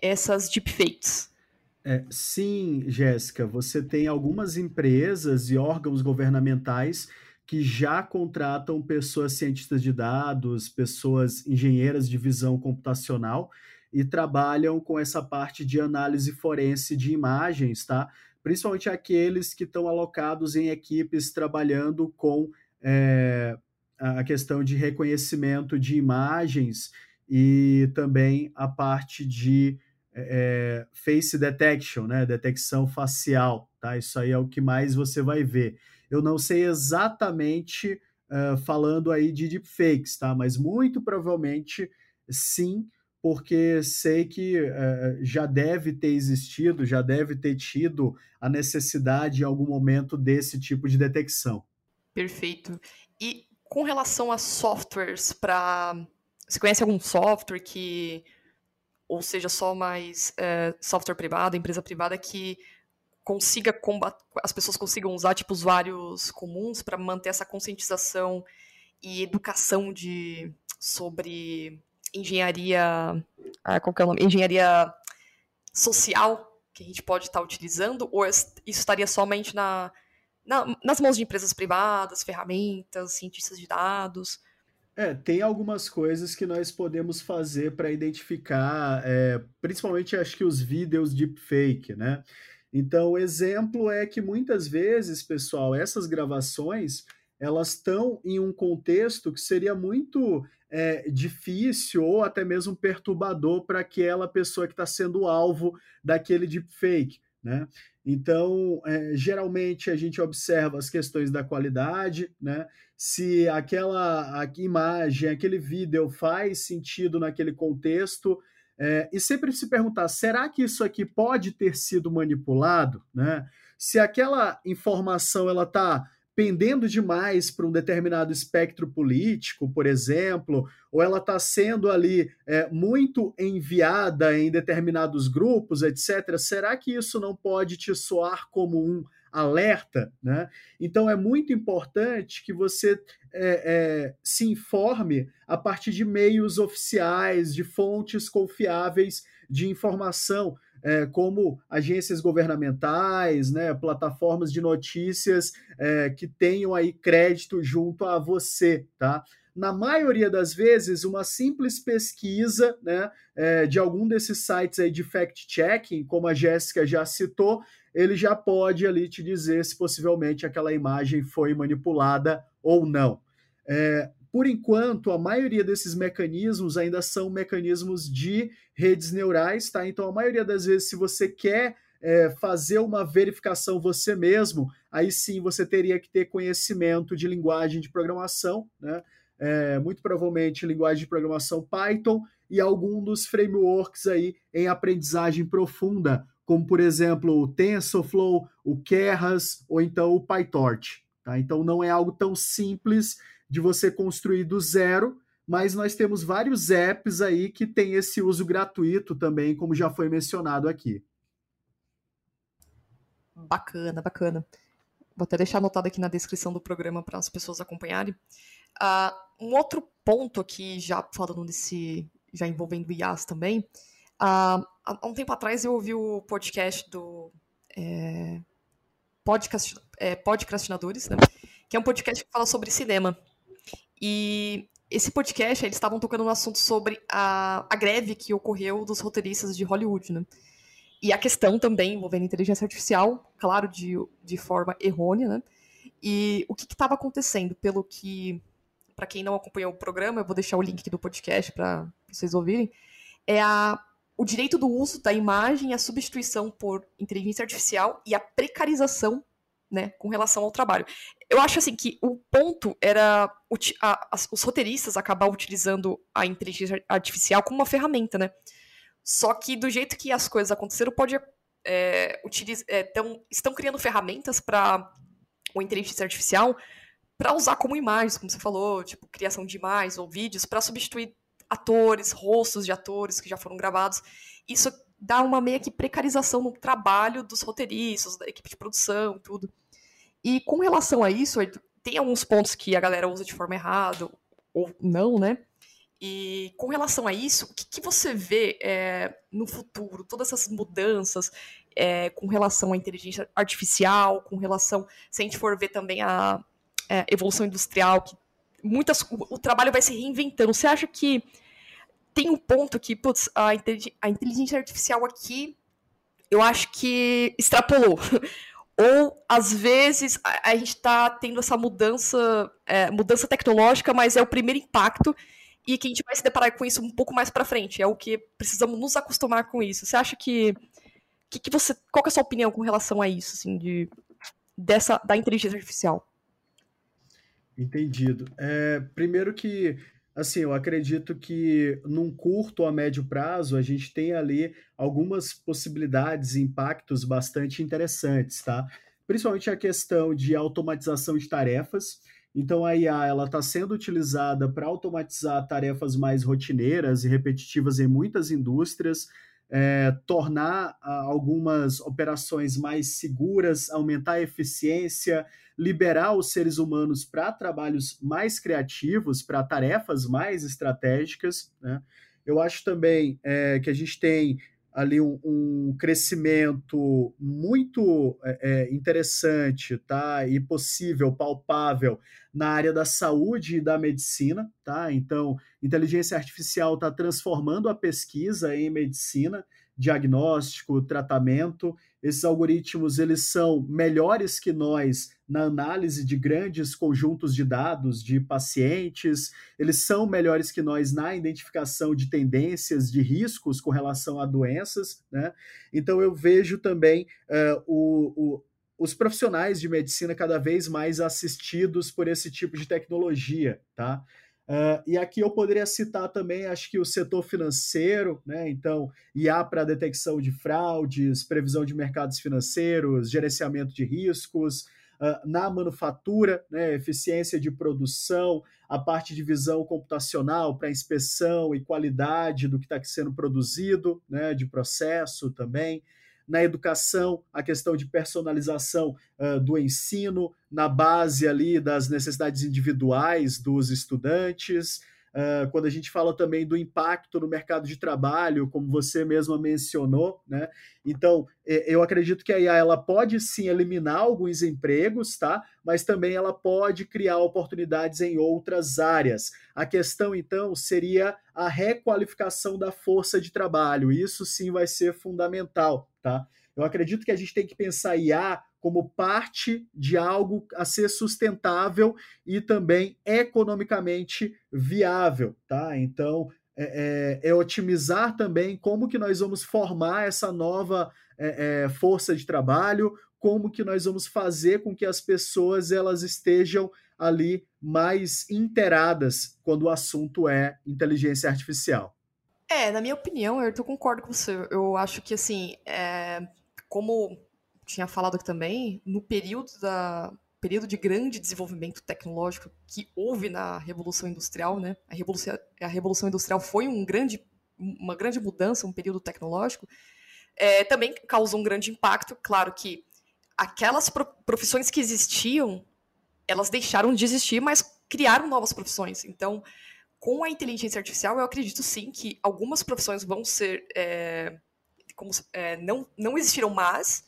essas deepfakes. É, sim, Jéssica, você tem algumas empresas e órgãos governamentais que já contratam pessoas cientistas de dados, pessoas engenheiras de visão computacional e trabalham com essa parte de análise forense de imagens, tá? Principalmente aqueles que estão alocados em equipes trabalhando com é, a questão de reconhecimento de imagens e também a parte de é, face detection, né? Detecção facial, tá? Isso aí é o que mais você vai ver. Eu não sei exatamente uh, falando aí de deepfakes, tá? Mas muito provavelmente sim, porque sei que uh, já deve ter existido, já deve ter tido a necessidade em algum momento desse tipo de detecção. Perfeito. E com relação a softwares para. Você conhece algum software que. Ou seja, só mais é, software privado, empresa privada, que consiga combater, as pessoas consigam usar tipo usuários comuns para manter essa conscientização e educação de sobre engenharia, ah, qual é o nome? Engenharia social que a gente pode estar utilizando ou isso estaria somente na na, nas mãos de empresas privadas, ferramentas, cientistas de dados. É, tem algumas coisas que nós podemos fazer para identificar, é, principalmente acho que os vídeos deepfake, né? Então, o exemplo é que muitas vezes, pessoal, essas gravações elas estão em um contexto que seria muito é, difícil ou até mesmo perturbador para aquela pessoa que está sendo alvo daquele deepfake. Né? Então, é, geralmente a gente observa as questões da qualidade, né? se aquela imagem, aquele vídeo faz sentido naquele contexto, é, e sempre se perguntar: será que isso aqui pode ter sido manipulado? Né? Se aquela informação ela está pendendo demais para um determinado espectro político, por exemplo, ou ela está sendo ali é, muito enviada em determinados grupos, etc., será que isso não pode te soar como um alerta? Né? Então é muito importante que você é, é, se informe a partir de meios oficiais, de fontes confiáveis de informação é, como agências governamentais, né, plataformas de notícias é, que tenham aí crédito junto a você, tá? Na maioria das vezes, uma simples pesquisa né, é, de algum desses sites aí de fact-checking, como a Jéssica já citou, ele já pode ali te dizer se possivelmente aquela imagem foi manipulada ou não. É, por enquanto, a maioria desses mecanismos ainda são mecanismos de redes neurais, tá? Então, a maioria das vezes, se você quer é, fazer uma verificação você mesmo, aí sim você teria que ter conhecimento de linguagem de programação, né? É, muito provavelmente linguagem de programação Python e algum dos frameworks aí em aprendizagem profunda, como por exemplo o TensorFlow, o Keras ou então o PyTorch. Tá? Então não é algo tão simples de você construir do zero, mas nós temos vários apps aí que tem esse uso gratuito também, como já foi mencionado aqui. Bacana, bacana. Vou até deixar anotado aqui na descrição do programa para as pessoas acompanharem. Uh, um outro ponto aqui, já falando desse, já envolvendo IAs também, uh, há um tempo atrás eu ouvi o podcast do é, podcast, é, Podcastinadores, né? que é um podcast que fala sobre cinema. E esse podcast, eles estavam tocando no assunto sobre a, a greve que ocorreu dos roteiristas de Hollywood, né? E a questão também envolvendo inteligência artificial, claro, de, de forma errônea, né? E o que estava acontecendo, pelo que, para quem não acompanhou o programa, eu vou deixar o link do podcast para vocês ouvirem, é a, o direito do uso da imagem, a substituição por inteligência artificial e a precarização né, com relação ao trabalho. Eu acho assim que o ponto era a, os roteiristas acabar utilizando a inteligência artificial como uma ferramenta, né? Só que do jeito que as coisas aconteceram, pode é, é, tão, estão criando ferramentas para o inteligência artificial para usar como imagens, como você falou, tipo criação de imagens ou vídeos para substituir atores, rostos de atores que já foram gravados. Isso dá uma meio que precarização no trabalho dos roteiristas, da equipe de produção, tudo. E com relação a isso, tem alguns pontos que a galera usa de forma errada ou não, né? E com relação a isso, o que, que você vê é, no futuro, todas essas mudanças é, com relação à inteligência artificial, com relação, se a gente for ver também a é, evolução industrial, que muitas, o, o, trabalho vai se reinventando. Você acha que tem um ponto que, putz, a, a inteligência artificial aqui, eu acho que extrapolou. Ou, às vezes, a, a gente está tendo essa mudança, é, mudança tecnológica, mas é o primeiro impacto e que a gente vai se deparar com isso um pouco mais para frente. É o que precisamos nos acostumar com isso. Você acha que, que, que você, qual que é a sua opinião com relação a isso, assim, de dessa da inteligência artificial? Entendido. É, primeiro que, assim, eu acredito que num curto a médio prazo a gente tem ali algumas possibilidades e impactos bastante interessantes, tá? Principalmente a questão de automatização de tarefas. Então a IA ela está sendo utilizada para automatizar tarefas mais rotineiras e repetitivas em muitas indústrias, é, tornar ah, algumas operações mais seguras, aumentar a eficiência, liberar os seres humanos para trabalhos mais criativos, para tarefas mais estratégicas. Né? Eu acho também é, que a gente tem ali um, um crescimento muito é, é, interessante, tá? E possível, palpável na área da saúde e da medicina, tá? Então, inteligência artificial está transformando a pesquisa em medicina, diagnóstico, tratamento. Esses algoritmos eles são melhores que nós na análise de grandes conjuntos de dados de pacientes, eles são melhores que nós na identificação de tendências, de riscos com relação a doenças, né? Então eu vejo também uh, o, o os profissionais de medicina cada vez mais assistidos por esse tipo de tecnologia, tá? Uh, e aqui eu poderia citar também, acho que o setor financeiro, né? Então, IA para detecção de fraudes, previsão de mercados financeiros, gerenciamento de riscos, uh, na manufatura, né? eficiência de produção, a parte de visão computacional para inspeção e qualidade do que está sendo produzido, né? De processo também na educação, a questão de personalização uh, do ensino, na base ali das necessidades individuais dos estudantes. Uh, quando a gente fala também do impacto no mercado de trabalho, como você mesma mencionou, né? Então, eu acredito que a IA ela pode sim eliminar alguns empregos, tá? Mas também ela pode criar oportunidades em outras áreas. A questão, então, seria a requalificação da força de trabalho. Isso sim vai ser fundamental, tá? Eu acredito que a gente tem que pensar IA como parte de algo a ser sustentável e também economicamente viável, tá? Então, é, é, é otimizar também como que nós vamos formar essa nova é, é, força de trabalho, como que nós vamos fazer com que as pessoas elas estejam ali mais inteiradas quando o assunto é inteligência artificial. É, na minha opinião, eu concordo com você. Eu acho que, assim, é, como tinha falado aqui também, no período da período de grande desenvolvimento tecnológico que houve na Revolução Industrial, né? A Revolução, a Revolução Industrial foi um grande, uma grande mudança, um período tecnológico, é, também causou um grande impacto. Claro que aquelas profissões que existiam, elas deixaram de existir, mas criaram novas profissões. Então, com a inteligência artificial, eu acredito sim que algumas profissões vão ser. É, como, é, não, não existiram mais,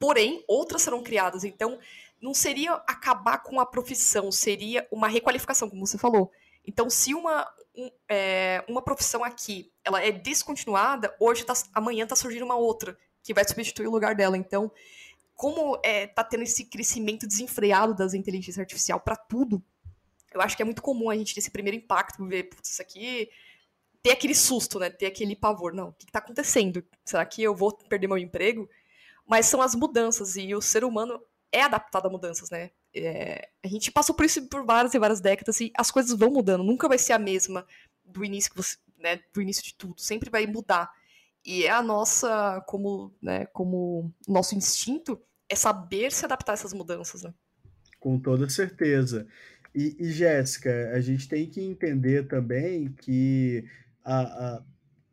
porém, outras serão criadas. Então, não seria acabar com a profissão, seria uma requalificação, como você falou. Então, se uma, um, é, uma profissão aqui ela é descontinuada, hoje tá, amanhã está surgindo uma outra que vai substituir o lugar dela. Então, como está é, tá tendo esse crescimento desenfreado das inteligências artificiais para tudo, eu acho que é muito comum a gente ter esse primeiro impacto, ver, putz, isso aqui. Ter aquele susto, né? Ter aquele pavor. Não, o que está acontecendo? Será que eu vou perder meu emprego? Mas são as mudanças e o ser humano é adaptado a mudanças, né? É, a gente passou por isso por várias e várias décadas e as coisas vão mudando, nunca vai ser a mesma do início que você, né, do início de tudo, sempre vai mudar. E é a nossa, como, né, como nosso instinto é saber se adaptar a essas mudanças, né? Com toda certeza. E, e Jéssica, a gente tem que entender também que a, a,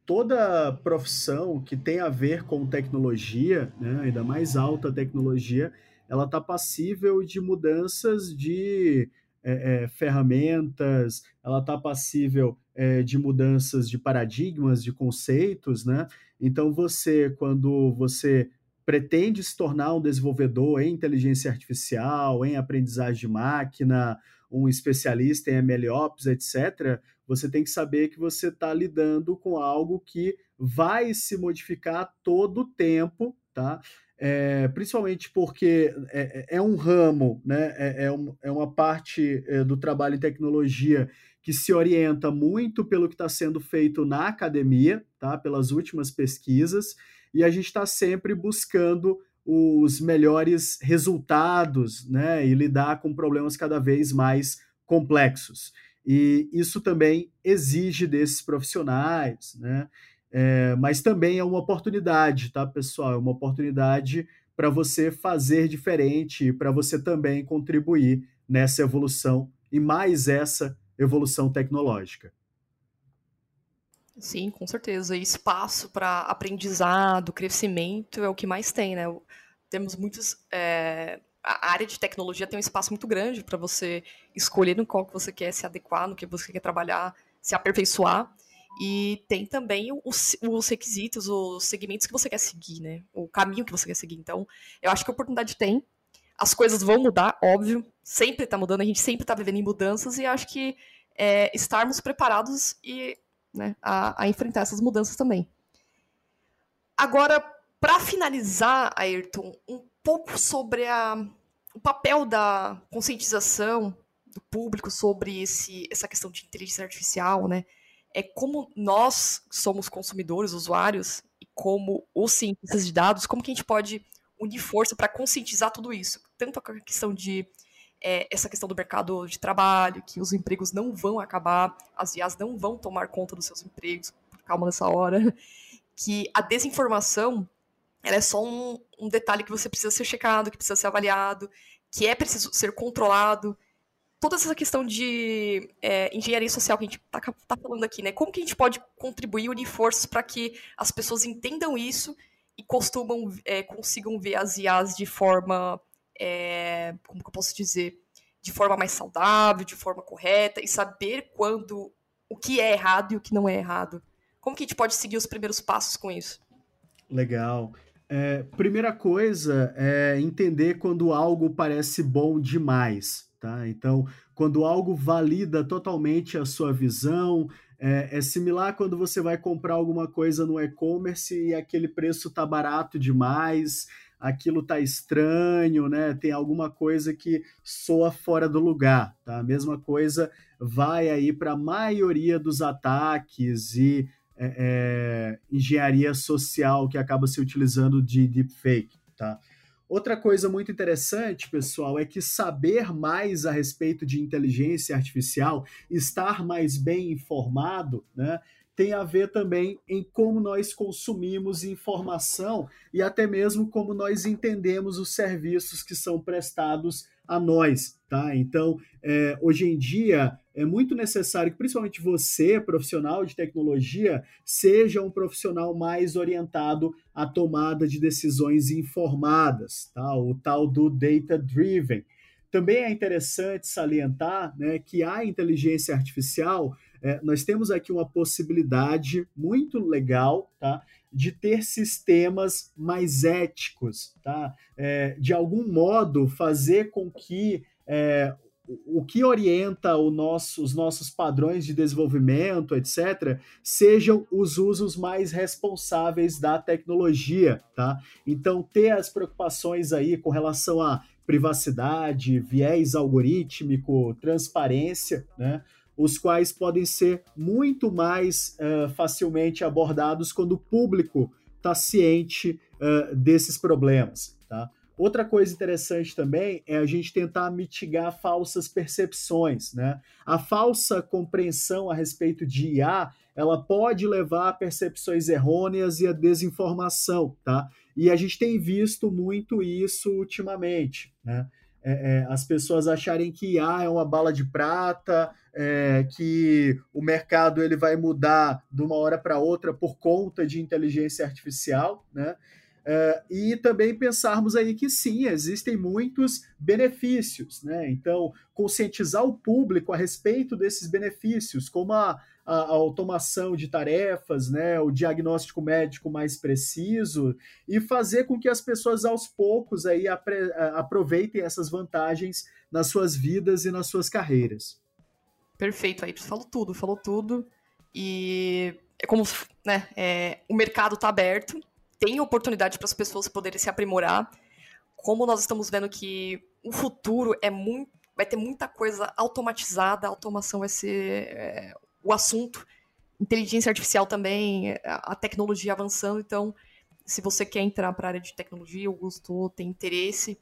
toda profissão que tem a ver com tecnologia, né, ainda mais alta tecnologia, ela está passível de mudanças de é, é, ferramentas, ela está passível é, de mudanças de paradigmas, de conceitos, né? Então você, quando você pretende se tornar um desenvolvedor em inteligência artificial, em aprendizagem de máquina, um especialista em MLOps, etc., você tem que saber que você está lidando com algo que vai se modificar todo o tempo, tá? É, principalmente porque é, é, é um ramo, né? é, é, um, é uma parte é, do trabalho em tecnologia que se orienta muito pelo que está sendo feito na academia, tá? pelas últimas pesquisas, e a gente está sempre buscando os melhores resultados né? e lidar com problemas cada vez mais complexos. E isso também exige desses profissionais, né? É, mas também é uma oportunidade, tá, pessoal? É uma oportunidade para você fazer diferente, para você também contribuir nessa evolução e mais essa evolução tecnológica. Sim, com certeza. E espaço para aprendizado, crescimento é o que mais tem, né? Temos muitos. É... A área de tecnologia tem um espaço muito grande para você escolher no qual que você quer se adequar, no que você quer trabalhar, se aperfeiçoar. E tem também os, os, requisitos, os segmentos que você quer seguir, né? O caminho que você quer seguir. Então, eu acho que a oportunidade tem. As coisas vão mudar, óbvio. Sempre está mudando, a gente sempre está vivendo em mudanças. E acho que é, estarmos preparados e, né, a, a enfrentar essas mudanças também. Agora, para finalizar, Ayrton, um pouco sobre a, o papel da conscientização do público sobre esse, essa questão de inteligência artificial, né? é como nós somos consumidores, usuários, e como os cientistas de dados, como que a gente pode unir força para conscientizar tudo isso. Tanto a questão de é, essa questão do mercado de trabalho, que os empregos não vão acabar, as IAs não vão tomar conta dos seus empregos, calma nessa hora, que a desinformação ela é só um, um detalhe que você precisa ser checado, que precisa ser avaliado, que é preciso ser controlado, toda essa questão de é, engenharia social que a gente está tá falando aqui, né? Como que a gente pode contribuir, unir forças para que as pessoas entendam isso e costumam, é, consigam ver as IAs de forma, é, como que eu posso dizer, de forma mais saudável, de forma correta e saber quando o que é errado e o que não é errado. Como que a gente pode seguir os primeiros passos com isso? Legal. É, primeira coisa é entender quando algo parece bom demais. Tá? Então, quando algo valida totalmente a sua visão, é, é similar quando você vai comprar alguma coisa no e-commerce e aquele preço tá barato demais, aquilo tá estranho, né? Tem alguma coisa que soa fora do lugar, tá? A mesma coisa vai aí para a maioria dos ataques e é, é, engenharia social que acaba se utilizando de deepfake, tá? Outra coisa muito interessante, pessoal, é que saber mais a respeito de inteligência artificial, estar mais bem informado, né, tem a ver também em como nós consumimos informação e até mesmo como nós entendemos os serviços que são prestados a nós, tá? Então, é, hoje em dia é muito necessário que, principalmente você, profissional de tecnologia, seja um profissional mais orientado à tomada de decisões informadas, tá? O tal do data driven. Também é interessante salientar, né, que a inteligência artificial, é, nós temos aqui uma possibilidade muito legal, tá? de ter sistemas mais éticos, tá? É, de algum modo fazer com que é, o que orienta nosso, os nossos padrões de desenvolvimento, etc., sejam os usos mais responsáveis da tecnologia, tá? Então, ter as preocupações aí com relação a privacidade, viés algorítmico, transparência, né? os quais podem ser muito mais uh, facilmente abordados quando o público está ciente uh, desses problemas. Outra coisa interessante também é a gente tentar mitigar falsas percepções, né? A falsa compreensão a respeito de IA, ela pode levar a percepções errôneas e a desinformação, tá? E a gente tem visto muito isso ultimamente, né? É, é, as pessoas acharem que IA é uma bala de prata, é, que o mercado ele vai mudar de uma hora para outra por conta de inteligência artificial, né? É, e também pensarmos aí que sim, existem muitos benefícios, né? Então, conscientizar o público a respeito desses benefícios, como a, a, a, automação de tarefas, né? O diagnóstico médico mais preciso e fazer com que as pessoas aos poucos aí apre, aproveitem essas vantagens nas suas vidas e nas suas carreiras. Perfeito, aí falou tudo, falou tudo. E é como, né? É, o mercado está aberto tem oportunidade para as pessoas poderem se aprimorar. Como nós estamos vendo que o futuro é muito, vai ter muita coisa automatizada, a automação vai ser é, o assunto, inteligência artificial também, a tecnologia avançando. Então, se você quer entrar para a área de tecnologia, ou gostou, tem interesse,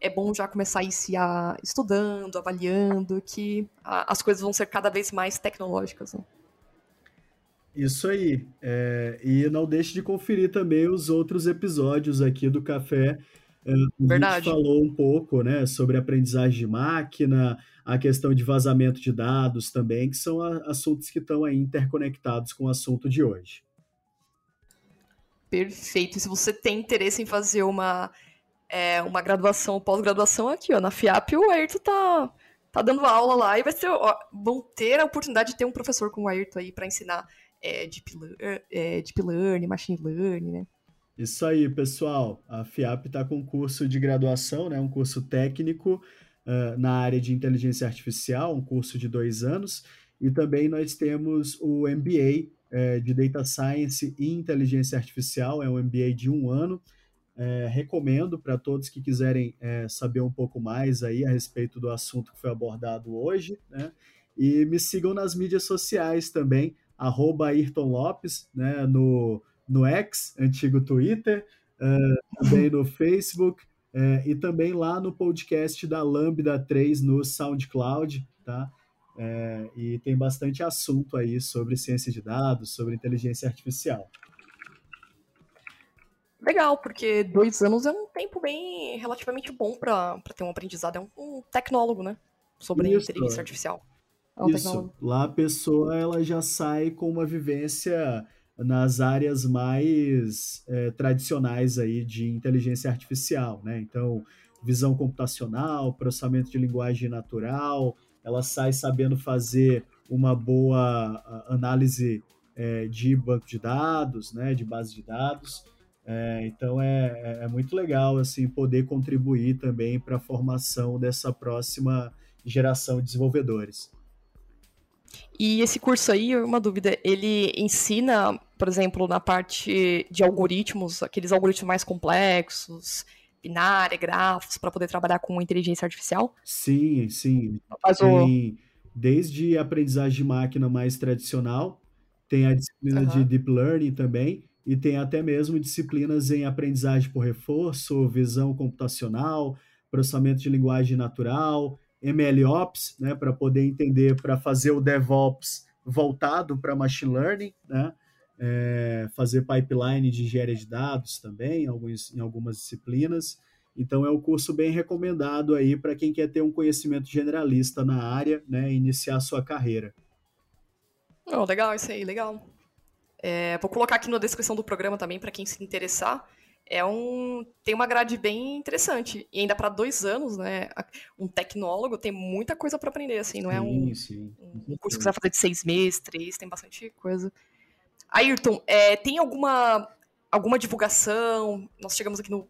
é bom já começar a iniciar estudando, avaliando, que a, as coisas vão ser cada vez mais tecnológicas. Né? Isso aí. É, e não deixe de conferir também os outros episódios aqui do Café. É, Verdade. A gente falou um pouco né, sobre aprendizagem de máquina, a questão de vazamento de dados também, que são assuntos que estão aí interconectados com o assunto de hoje. Perfeito. E se você tem interesse em fazer uma, é, uma graduação ou pós-graduação aqui, ó, na FIAP, o Ayrton tá, tá dando aula lá e vai ser, ó, vão ter a oportunidade de ter um professor como o Ayrton aí para ensinar é, deep, é, deep Learning, Machine Learning, né? Isso aí, pessoal. A FIAP está com um curso de graduação, né, um curso técnico uh, na área de inteligência artificial, um curso de dois anos, e também nós temos o MBA é, de Data Science e Inteligência Artificial, é um MBA de um ano. É, recomendo para todos que quiserem é, saber um pouco mais aí a respeito do assunto que foi abordado hoje, né? E me sigam nas mídias sociais também, arroba Ayrton Lopes, né, no, no X, antigo Twitter, uh, também no Facebook, uh, e também lá no podcast da Lambda 3 no SoundCloud, tá? Uh, e tem bastante assunto aí sobre ciência de dados, sobre inteligência artificial. Legal, porque dois anos é um tempo bem relativamente bom para ter um aprendizado. É um, um tecnólogo, né? Sobre Isso. inteligência artificial. Isso. Lá a pessoa ela já sai com uma vivência nas áreas mais é, tradicionais aí de inteligência artificial, né? Então, visão computacional, processamento de linguagem natural, ela sai sabendo fazer uma boa análise é, de banco de dados, né? De base de dados. É, então é, é, é muito legal assim poder contribuir também para a formação dessa próxima geração de desenvolvedores. E esse curso aí, uma dúvida, ele ensina, por exemplo, na parte de algoritmos, aqueles algoritmos mais complexos, binária, grafos, para poder trabalhar com inteligência artificial? Sim, sim. Mas tem, o... desde aprendizagem de máquina mais tradicional, tem a disciplina uhum. de Deep Learning também, e tem até mesmo disciplinas em aprendizagem por reforço, visão computacional, processamento de linguagem natural, MLOps, né, para poder entender, para fazer o DevOps voltado para machine learning, né, é, fazer pipeline de engenharia de dados também, em, alguns, em algumas disciplinas. Então é um curso bem recomendado aí para quem quer ter um conhecimento generalista na área, né, iniciar sua carreira. Oh, legal isso aí, legal. É, vou colocar aqui na descrição do programa também para quem se interessar é um tem uma grade bem interessante. E ainda para dois anos né um tecnólogo tem muita coisa para aprender assim não é um, sim. um curso que você vai fazer de seis meses três tem bastante coisa. Ayrton é, tem alguma alguma divulgação? Nós chegamos aqui no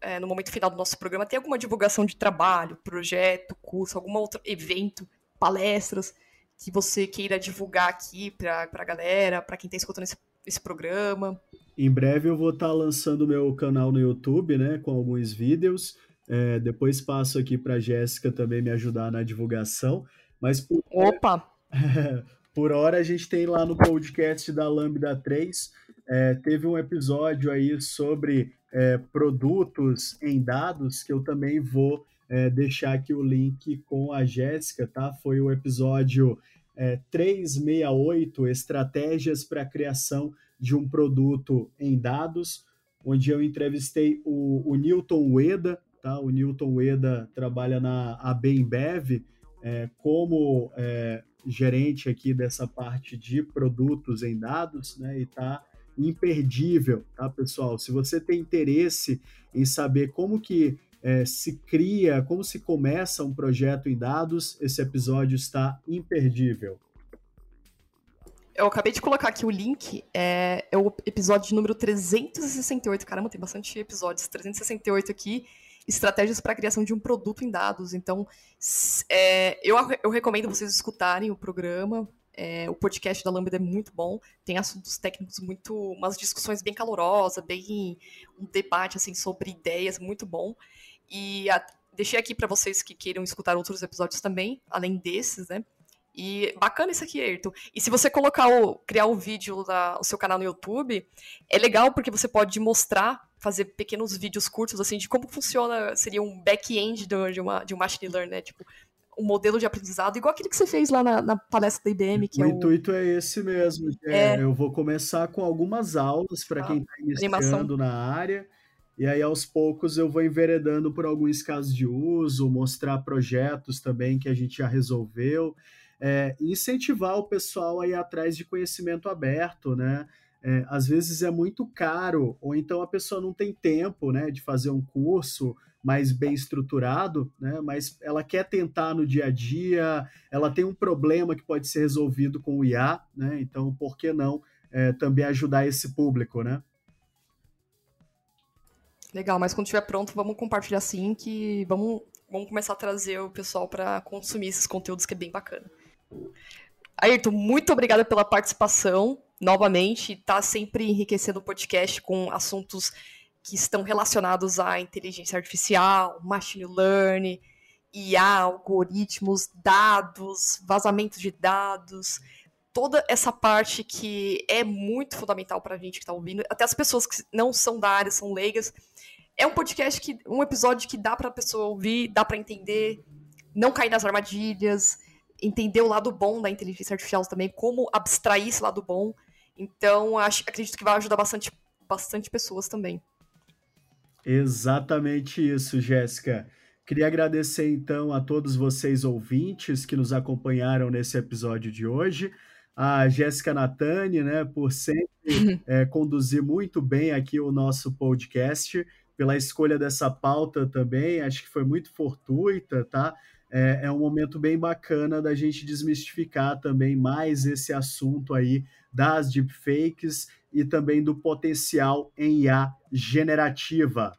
é, no momento final do nosso programa. Tem alguma divulgação de trabalho projeto curso algum outro evento palestras que você queira divulgar aqui para a galera para quem está escutando esse, esse programa em breve eu vou estar tá lançando meu canal no YouTube, né, com alguns vídeos. É, depois passo aqui para a Jéssica também me ajudar na divulgação. Mas por Opa! por hora a gente tem lá no podcast da Lambda 3, é, teve um episódio aí sobre é, produtos em dados, que eu também vou é, deixar aqui o link com a Jéssica, tá? Foi o episódio é, 368, Estratégias para a Criação de um Produto em Dados, onde eu entrevistei o, o Newton Ueda, tá? O Newton Ueda trabalha na ABEMBev é, como é, gerente aqui dessa parte de produtos em dados, né? E está imperdível, tá, pessoal? Se você tem interesse em saber como que é, se cria, como se começa um projeto em dados, esse episódio está imperdível. Eu acabei de colocar aqui o link, é, é o episódio número 368. Caramba, tem bastante episódios. 368 aqui, estratégias para a criação de um produto em dados. Então, é, eu, eu recomendo vocês escutarem o programa. É, o podcast da Lambda é muito bom, tem assuntos técnicos muito, umas discussões bem calorosas, bem um debate assim sobre ideias muito bom. E a, deixei aqui para vocês que queiram escutar outros episódios também, além desses, né? E bacana isso aqui, Ayrton. E se você colocar o, criar o um vídeo da, o seu canal no YouTube, é legal porque você pode mostrar, fazer pequenos vídeos curtos assim de como funciona, seria um back-end de uma de um machine learning, né? Tipo, um modelo de aprendizado, igual aquele que você fez lá na, na palestra da IBM. Que o é intuito é esse mesmo. É, é... Eu vou começar com algumas aulas para ah, quem está iniciando animação. na área. E aí, aos poucos, eu vou enveredando por alguns casos de uso, mostrar projetos também que a gente já resolveu, é, incentivar o pessoal a ir atrás de conhecimento aberto, né? É, às vezes é muito caro, ou então a pessoa não tem tempo né, de fazer um curso mais bem estruturado, né, mas ela quer tentar no dia a dia, ela tem um problema que pode ser resolvido com o IA, né, então por que não é, também ajudar esse público, né? Legal, mas quando estiver pronto, vamos compartilhar sim, que vamos, vamos começar a trazer o pessoal para consumir esses conteúdos que é bem bacana. Ayrton, muito obrigada pela participação novamente, está sempre enriquecendo o podcast com assuntos que estão relacionados à inteligência artificial, machine learning, IA, algoritmos, dados, vazamento de dados, toda essa parte que é muito fundamental para a gente que está ouvindo, até as pessoas que não são da área, são leigas, é um podcast que um episódio que dá para a pessoa ouvir, dá para entender, não cair nas armadilhas, entender o lado bom da inteligência artificial também, como abstrair esse lado bom. Então, acho, acredito que vai ajudar bastante, bastante pessoas também. Exatamente isso, Jéssica. Queria agradecer então a todos vocês ouvintes que nos acompanharam nesse episódio de hoje. A Jéssica Natani, né, por sempre é, conduzir muito bem aqui o nosso podcast pela escolha dessa pauta também, acho que foi muito fortuita, tá? É, é um momento bem bacana da gente desmistificar também mais esse assunto aí das deepfakes e também do potencial em IA generativa.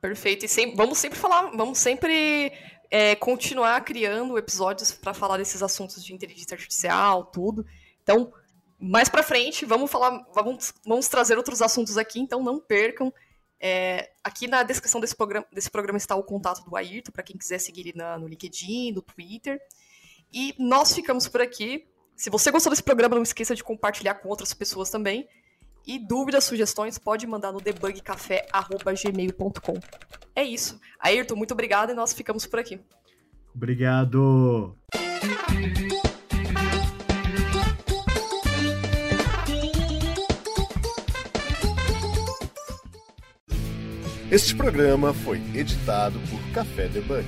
Perfeito. E sempre, vamos sempre falar, vamos sempre é, continuar criando episódios para falar desses assuntos de inteligência artificial, tudo. Então, mais para frente, vamos falar, vamos, vamos trazer outros assuntos aqui, então não percam. É, aqui na descrição desse programa, desse programa está o contato do Ayrton, para quem quiser seguir ele na, no LinkedIn, no Twitter. E nós ficamos por aqui. Se você gostou desse programa, não esqueça de compartilhar com outras pessoas também. E dúvidas, sugestões, pode mandar no debugcafé.gmail.com. É isso. Ayrton, muito obrigado e nós ficamos por aqui. Obrigado. Este programa foi editado por Café Debug.